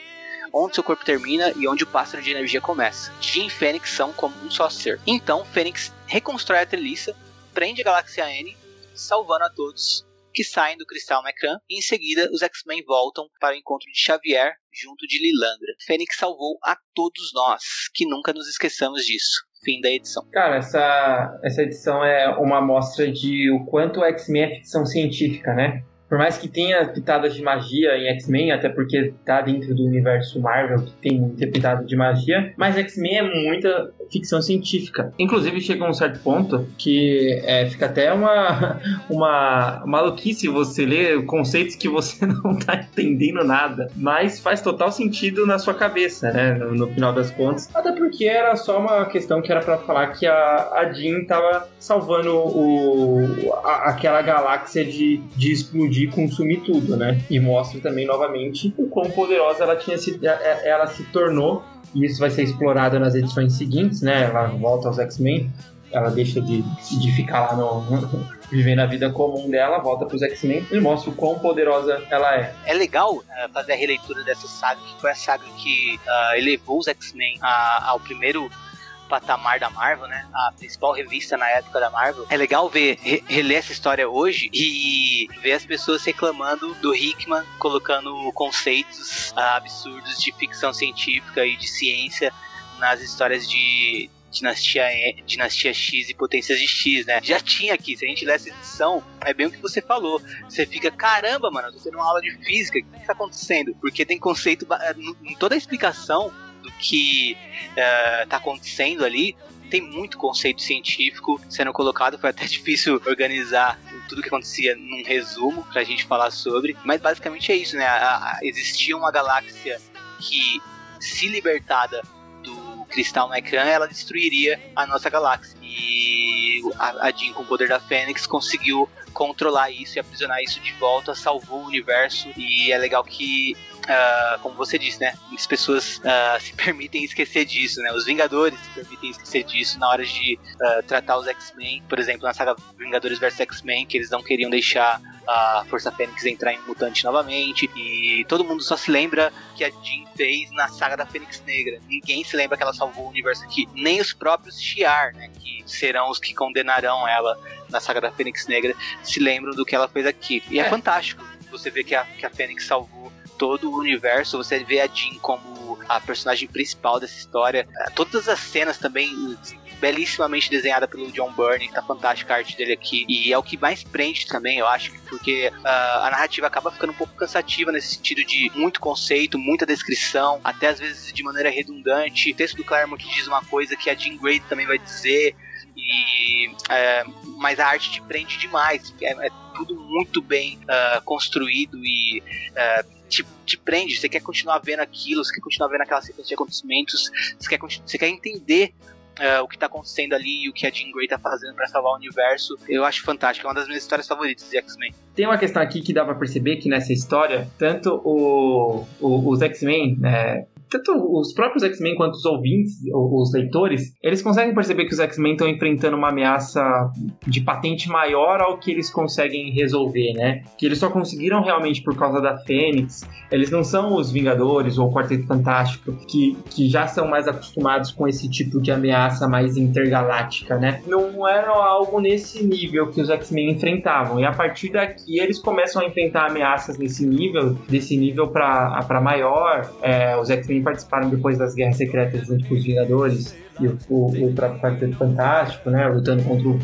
S2: onde seu corpo termina e onde o pássaro de energia começa. Jean e Fênix são como um só ser. Então, Fênix reconstrói a treliça, prende a Galáxia N, salvando a todos que saem do Cristal Mecan e em seguida os X-Men voltam para o encontro de Xavier junto de Lilandra. Fênix salvou a todos nós, que nunca nos esqueçamos disso fim da edição.
S1: Cara, essa, essa edição é uma amostra de o quanto o X-Men é ficção científica, né? Por mais que tenha pitadas de magia em X-Men, até porque tá dentro do universo Marvel, que tem muita pitada de magia, mas X-Men é muita ficção científica. Inclusive, chega um certo ponto que é, fica até uma, uma maluquice você ler conceitos que você não tá entendendo nada, mas faz total sentido na sua cabeça, né? No, no final das contas. Até porque era só uma questão que era para falar que a, a Jean tava salvando o, a, aquela galáxia de, de explodir explodir e consumir tudo, né? E mostra também novamente o quão poderosa ela tinha se, é, é, ela se tornou. E isso vai ser explorado nas edições seguintes, né? Ela volta aos X-Men, ela deixa de, de ficar lá no, vivendo a vida comum dela, volta para os X-Men e mostra o quão poderosa ela é.
S2: É legal uh, fazer a releitura dessa saga, que foi a saga que uh, elevou os X-Men ao primeiro patamar da Marvel, né? A principal revista na época da Marvel. É legal ver, re reler essa história hoje e ver as pessoas reclamando do Hickman colocando conceitos uh, absurdos de ficção científica e de ciência nas histórias de Dinastia, Dinastia X e Potências de X, né? Já tinha aqui, se a gente lê essa edição, é bem o que você falou. Você fica, caramba, mano, eu tô tendo uma aula de física, o que tá acontecendo? Porque tem conceito, em toda a explicação do que está uh, acontecendo ali, tem muito conceito científico sendo colocado, foi até difícil organizar tudo que acontecia num resumo pra gente falar sobre, mas basicamente é isso, né? A, a, existia uma galáxia que, se libertada do cristal no ecrã, ela destruiria a nossa galáxia. E a, a Jean, com o poder da Fênix, conseguiu controlar isso e aprisionar isso de volta, salvou o universo. E é legal que uh, como você disse, né? As pessoas uh, se permitem esquecer disso, né? Os Vingadores se permitem esquecer disso na hora de uh, tratar os X-Men, por exemplo, na saga Vingadores vs X-Men, que eles não queriam deixar a Força Fênix entrar em mutante novamente. E todo mundo só se lembra que a Jean fez na saga da Fênix Negra. Ninguém se lembra que ela salvou o universo aqui. Nem os próprios Shi'ar, né? Que serão os que condenarão ela na saga da Fênix Negra, se lembram do que ela fez aqui. E é, é fantástico você ver que a, que a Fênix salvou todo o universo, você vê a Jean como a personagem principal dessa história. É, todas as cenas também belíssimamente desenhada pelo John Byrne, tá fantástica a arte dele aqui. E é o que mais prende também, eu acho, porque uh, a narrativa acaba ficando um pouco cansativa nesse sentido de muito conceito, muita descrição, até às vezes de maneira redundante. O texto do Claremont diz uma coisa que a Jean Grey também vai dizer. E, é, mas a arte te prende demais. É, é tudo muito bem uh, construído e uh, te, te prende, você quer continuar vendo aquilo, você quer continuar vendo aquela sequência de acontecimentos, você quer, você quer entender Uh, o que tá acontecendo ali e o que a Jean Grey tá fazendo para salvar o universo. Eu acho fantástico, é uma das minhas histórias favoritas de X-Men.
S1: Tem uma questão aqui que dá para perceber que nessa história, tanto o, o os X-Men, né, tanto os próprios X-Men quanto os ouvintes, os leitores, eles conseguem perceber que os X-Men estão enfrentando uma ameaça de patente maior ao que eles conseguem resolver, né? Que eles só conseguiram realmente por causa da Fênix. Eles não são os Vingadores ou o Quarteto Fantástico, que, que já são mais acostumados com esse tipo de ameaça mais intergaláctica, né? Não era algo nesse nível que os X-Men enfrentavam. E a partir daqui eles começam a enfrentar ameaças nesse nível, desse nível para maior. É, os X-Men participaram depois das Guerras Secretas junto com os Vingadores e o, o, próprio Quarteto Fantástico, né? Lutando contra o,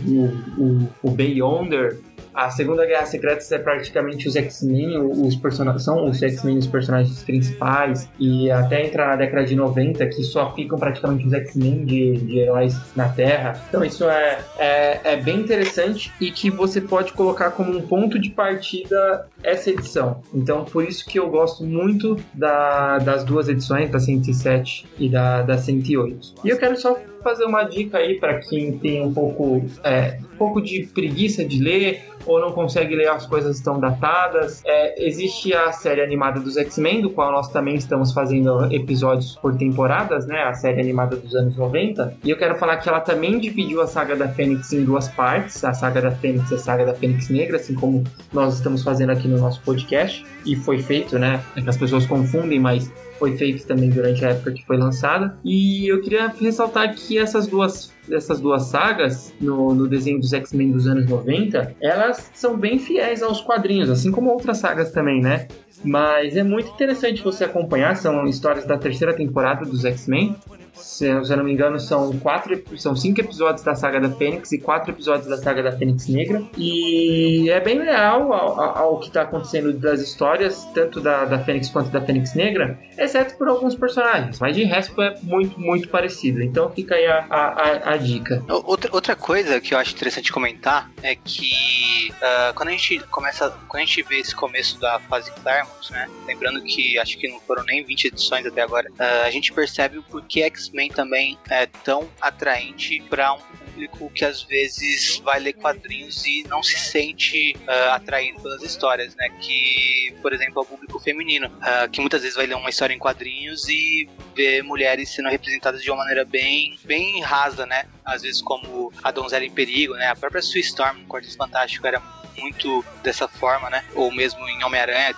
S1: o, o Beyonder a Segunda Guerra Secreta é praticamente os X-Men, os personagens são os X-Men os personagens principais e até entrar na década de 90 que só ficam praticamente os X-Men de, de, heróis na Terra. Então isso é, é, é, bem interessante e que você pode colocar como um ponto de partida essa edição. Então por isso que eu gosto muito da, das duas edições, da 107 e da, da 108. E eu quero só fazer uma dica aí para quem tem um pouco, é, um pouco de preguiça de ler ou não consegue ler as coisas estão datadas. É, existe a série animada dos X-Men, do qual nós também estamos fazendo episódios por temporadas, né? A série animada dos anos 90. E eu quero falar que ela também dividiu a saga da Fênix em duas partes: a saga da Fênix e a saga da Fênix Negra, assim como nós estamos fazendo aqui no nosso podcast. E foi feito, né? É que as pessoas confundem, mas foi feito também durante a época que foi lançada. E eu queria ressaltar que essas duas dessas duas sagas no, no desenho dos X-Men dos anos 90, elas são bem fiéis aos quadrinhos, assim como outras sagas também, né? Mas é muito interessante você acompanhar, são histórias da terceira temporada dos X-Men, se, eu não me engano, são quatro, são cinco episódios da saga da Fênix e quatro episódios da saga da Fênix Negra. E é bem leal ao, ao que está acontecendo das histórias, tanto da, da Fênix quanto da Fênix Negra, exceto por alguns personagens. Mas de resto é muito, muito parecido. Então fica aí a, a, a dica.
S2: Outra, outra coisa que eu acho interessante comentar é que uh, quando a gente começa, quando a gente vê esse começo da fase Claremont, né? Lembrando que acho que não foram nem 20 edições até agora, uh, a gente percebe o porquê X X-Men também é tão atraente para um público que às vezes vai ler quadrinhos e não se sente uh, atraído pelas histórias, né? Que, por exemplo, é o público feminino, uh, que muitas vezes vai ler uma história em quadrinhos e vê mulheres sendo representadas de uma maneira bem, bem rasa, né? Às vezes como a Donzela em Perigo, né? A própria Sue Storm, no Quarteto Fantástico, era muito dessa forma, né? Ou mesmo em Homem-Aranha,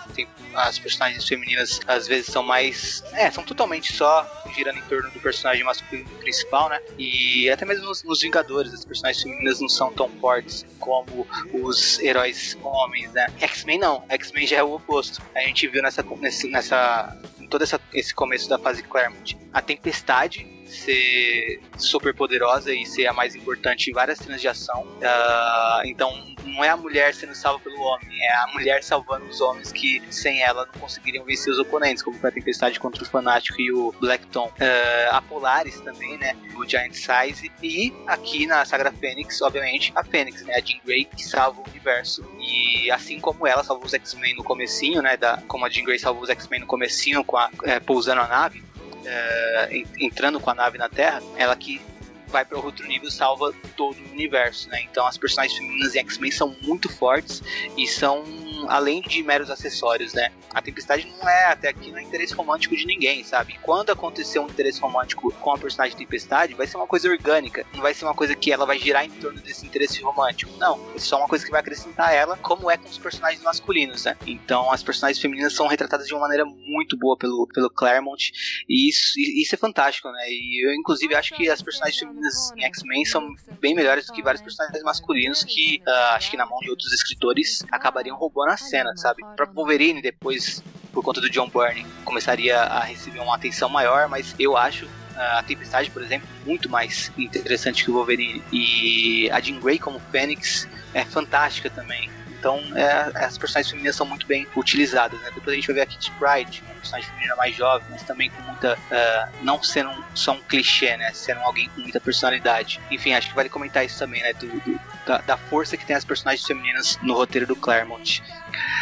S2: as personagens femininas às vezes são mais. É, são totalmente só girando em torno do personagem masculino principal, né? E até mesmo nos, nos Vingadores, as personagens femininas não são tão fortes como os heróis homens, né? X-Men não, X-Men já é o oposto. A gente viu nessa, nessa todo essa, esse começo da fase Claremont. A Tempestade ser super poderosa e ser a mais importante em várias cenas de ação. Uh, então não é a mulher sendo salva pelo homem, é a mulher salvando os homens que sem ela não conseguiriam vencer os oponentes, como a Tempestade contra o Fanático e o Blackton. Uh, a Polaris também, né? O Giant Size. E aqui na Sagra Fênix, obviamente, a Fênix, né? A Jean Grey que salva o universo. E assim como ela salvou os X-Men no comecinho, né? Da, como a Jean Grey salvou os X-Men no comecinho, com a, é, pousando a nave, é, entrando com a nave na Terra, ela que vai para outro nível salva todo o universo, né? Então as personagens femininas em X-Men são muito fortes e são além de meros acessórios, né? A Tempestade não é, até aqui, não é interesse romântico de ninguém, sabe? Quando acontecer um interesse romântico com a personagem Tempestade, vai ser uma coisa orgânica, não vai ser uma coisa que ela vai girar em torno desse interesse romântico. Não, é só uma coisa que vai acrescentar ela, como é com os personagens masculinos, né? Então as personagens femininas são retratadas de uma maneira muito boa pelo, pelo Claremont, e isso, isso é fantástico, né? E eu, inclusive, acho que as personagens femininas em X-Men são bem melhores do que vários personagens masculinos que, uh, acho que na mão de outros escritores, acabariam roubando a cena, sabe? Próprio Wolverine, depois, por conta do John Byrne, começaria a receber uma atenção maior, mas eu acho a Tempestade, por exemplo, muito mais interessante que o Wolverine. E a Jean Grey como Fênix é fantástica também. Então, é, as personagens femininas são muito bem utilizadas, né? Depois a gente vai ver a Kitty Pryde, uma personagem feminina mais jovem, mas também com muita... Uh, não sendo só um clichê, né? Sendo alguém com muita personalidade. Enfim, acho que vale comentar isso também, né? Do, do, da, da, força que tem as personagens femininas no roteiro do Claremont.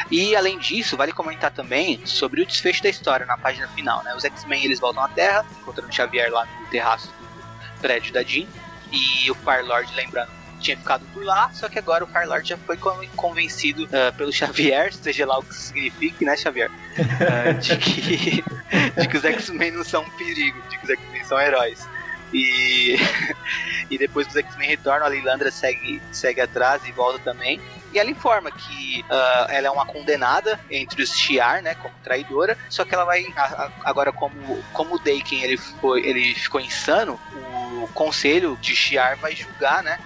S2: E além disso, vale comentar também sobre o desfecho da história na página final, né? Os X-Men eles voltam à Terra, encontrando Xavier lá no terraço do prédio da Jean, e o Fire Lord, lembrando, tinha ficado por lá, só que agora o Star-Lord já foi convencido uh, pelo Xavier, seja lá o que signifique, né, Xavier? Uh, de, que, de que os X-Men não são um perigo, de que os X-Men são heróis. E, e depois os X-Men retornam, a Lilandra segue, segue atrás e volta também. E ela informa que uh, ela é uma condenada entre os Shiar, né, como traidora, só que ela vai agora como como o Daken ele foi ele ficou insano, o conselho de Shiar vai julgar, né,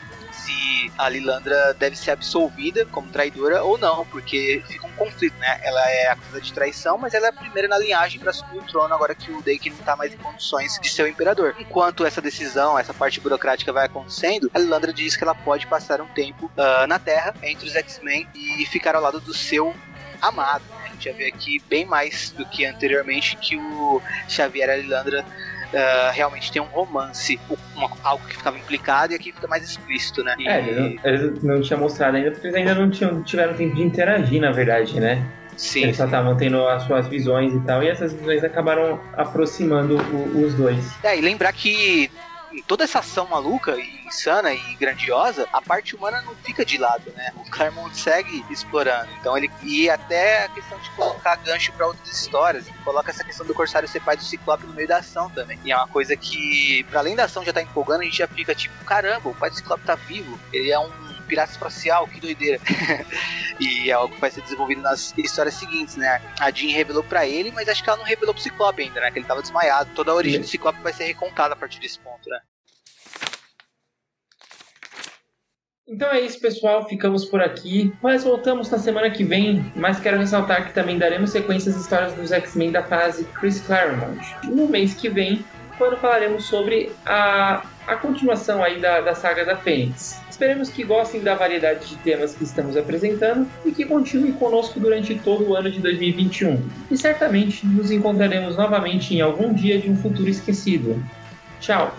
S2: se a Lilandra deve ser absolvida como traidora ou não, porque fica um conflito, né? Ela é acusada de traição, mas ela é a primeira na linhagem para assumir o trono agora que o Dake não tá mais em condições de ser o imperador. Enquanto essa decisão, essa parte burocrática vai acontecendo, a Lilandra diz que ela pode passar um tempo uh, na Terra entre os X-Men e ficar ao lado do seu amado. Né? A gente já vê aqui bem mais do que anteriormente que o Xavier e a Lilandra uh, realmente tem um romance, uma, algo que ficava implicado e aqui fica mais explícito, né?
S1: E... É, eles não, eles não tinham mostrado ainda porque eles ainda não tinham, tiveram tempo de interagir, na verdade, né?
S2: Sim.
S1: Eles só estavam tendo as suas visões e tal, e essas visões acabaram aproximando o, os dois.
S2: É, e lembrar que em toda essa ação maluca e insana e grandiosa, a parte humana não fica de lado, né? O Claremont segue explorando. Então ele e até a questão de colocar gancho para outras histórias, ele coloca essa questão do Corsário ser pai do Ciclope no meio da ação também. E é uma coisa que, para além da ação já tá empolgando, a gente já fica tipo, caramba, o pai do Ciclope tá vivo. Ele é um pirata espacial, que doideira. e é algo que vai ser desenvolvido nas histórias seguintes, né? A Jean revelou para ele, mas acho que ela não revelou pro Ciclope ainda, né? Que ele tava desmaiado. Toda a origem do Ciclope vai ser recontada a partir desse ponto, né?
S5: Então é isso, pessoal. Ficamos por aqui. Mas voltamos na semana que vem. Mas quero ressaltar que também daremos sequência às histórias dos X-Men da fase Chris Claremont. No mês que vem, quando falaremos sobre a, a continuação aí da, da saga da Fênix. Esperemos que gostem da variedade de temas que estamos apresentando e que continuem conosco durante todo o ano de 2021. E certamente nos encontraremos novamente em algum dia de um futuro esquecido. Tchau!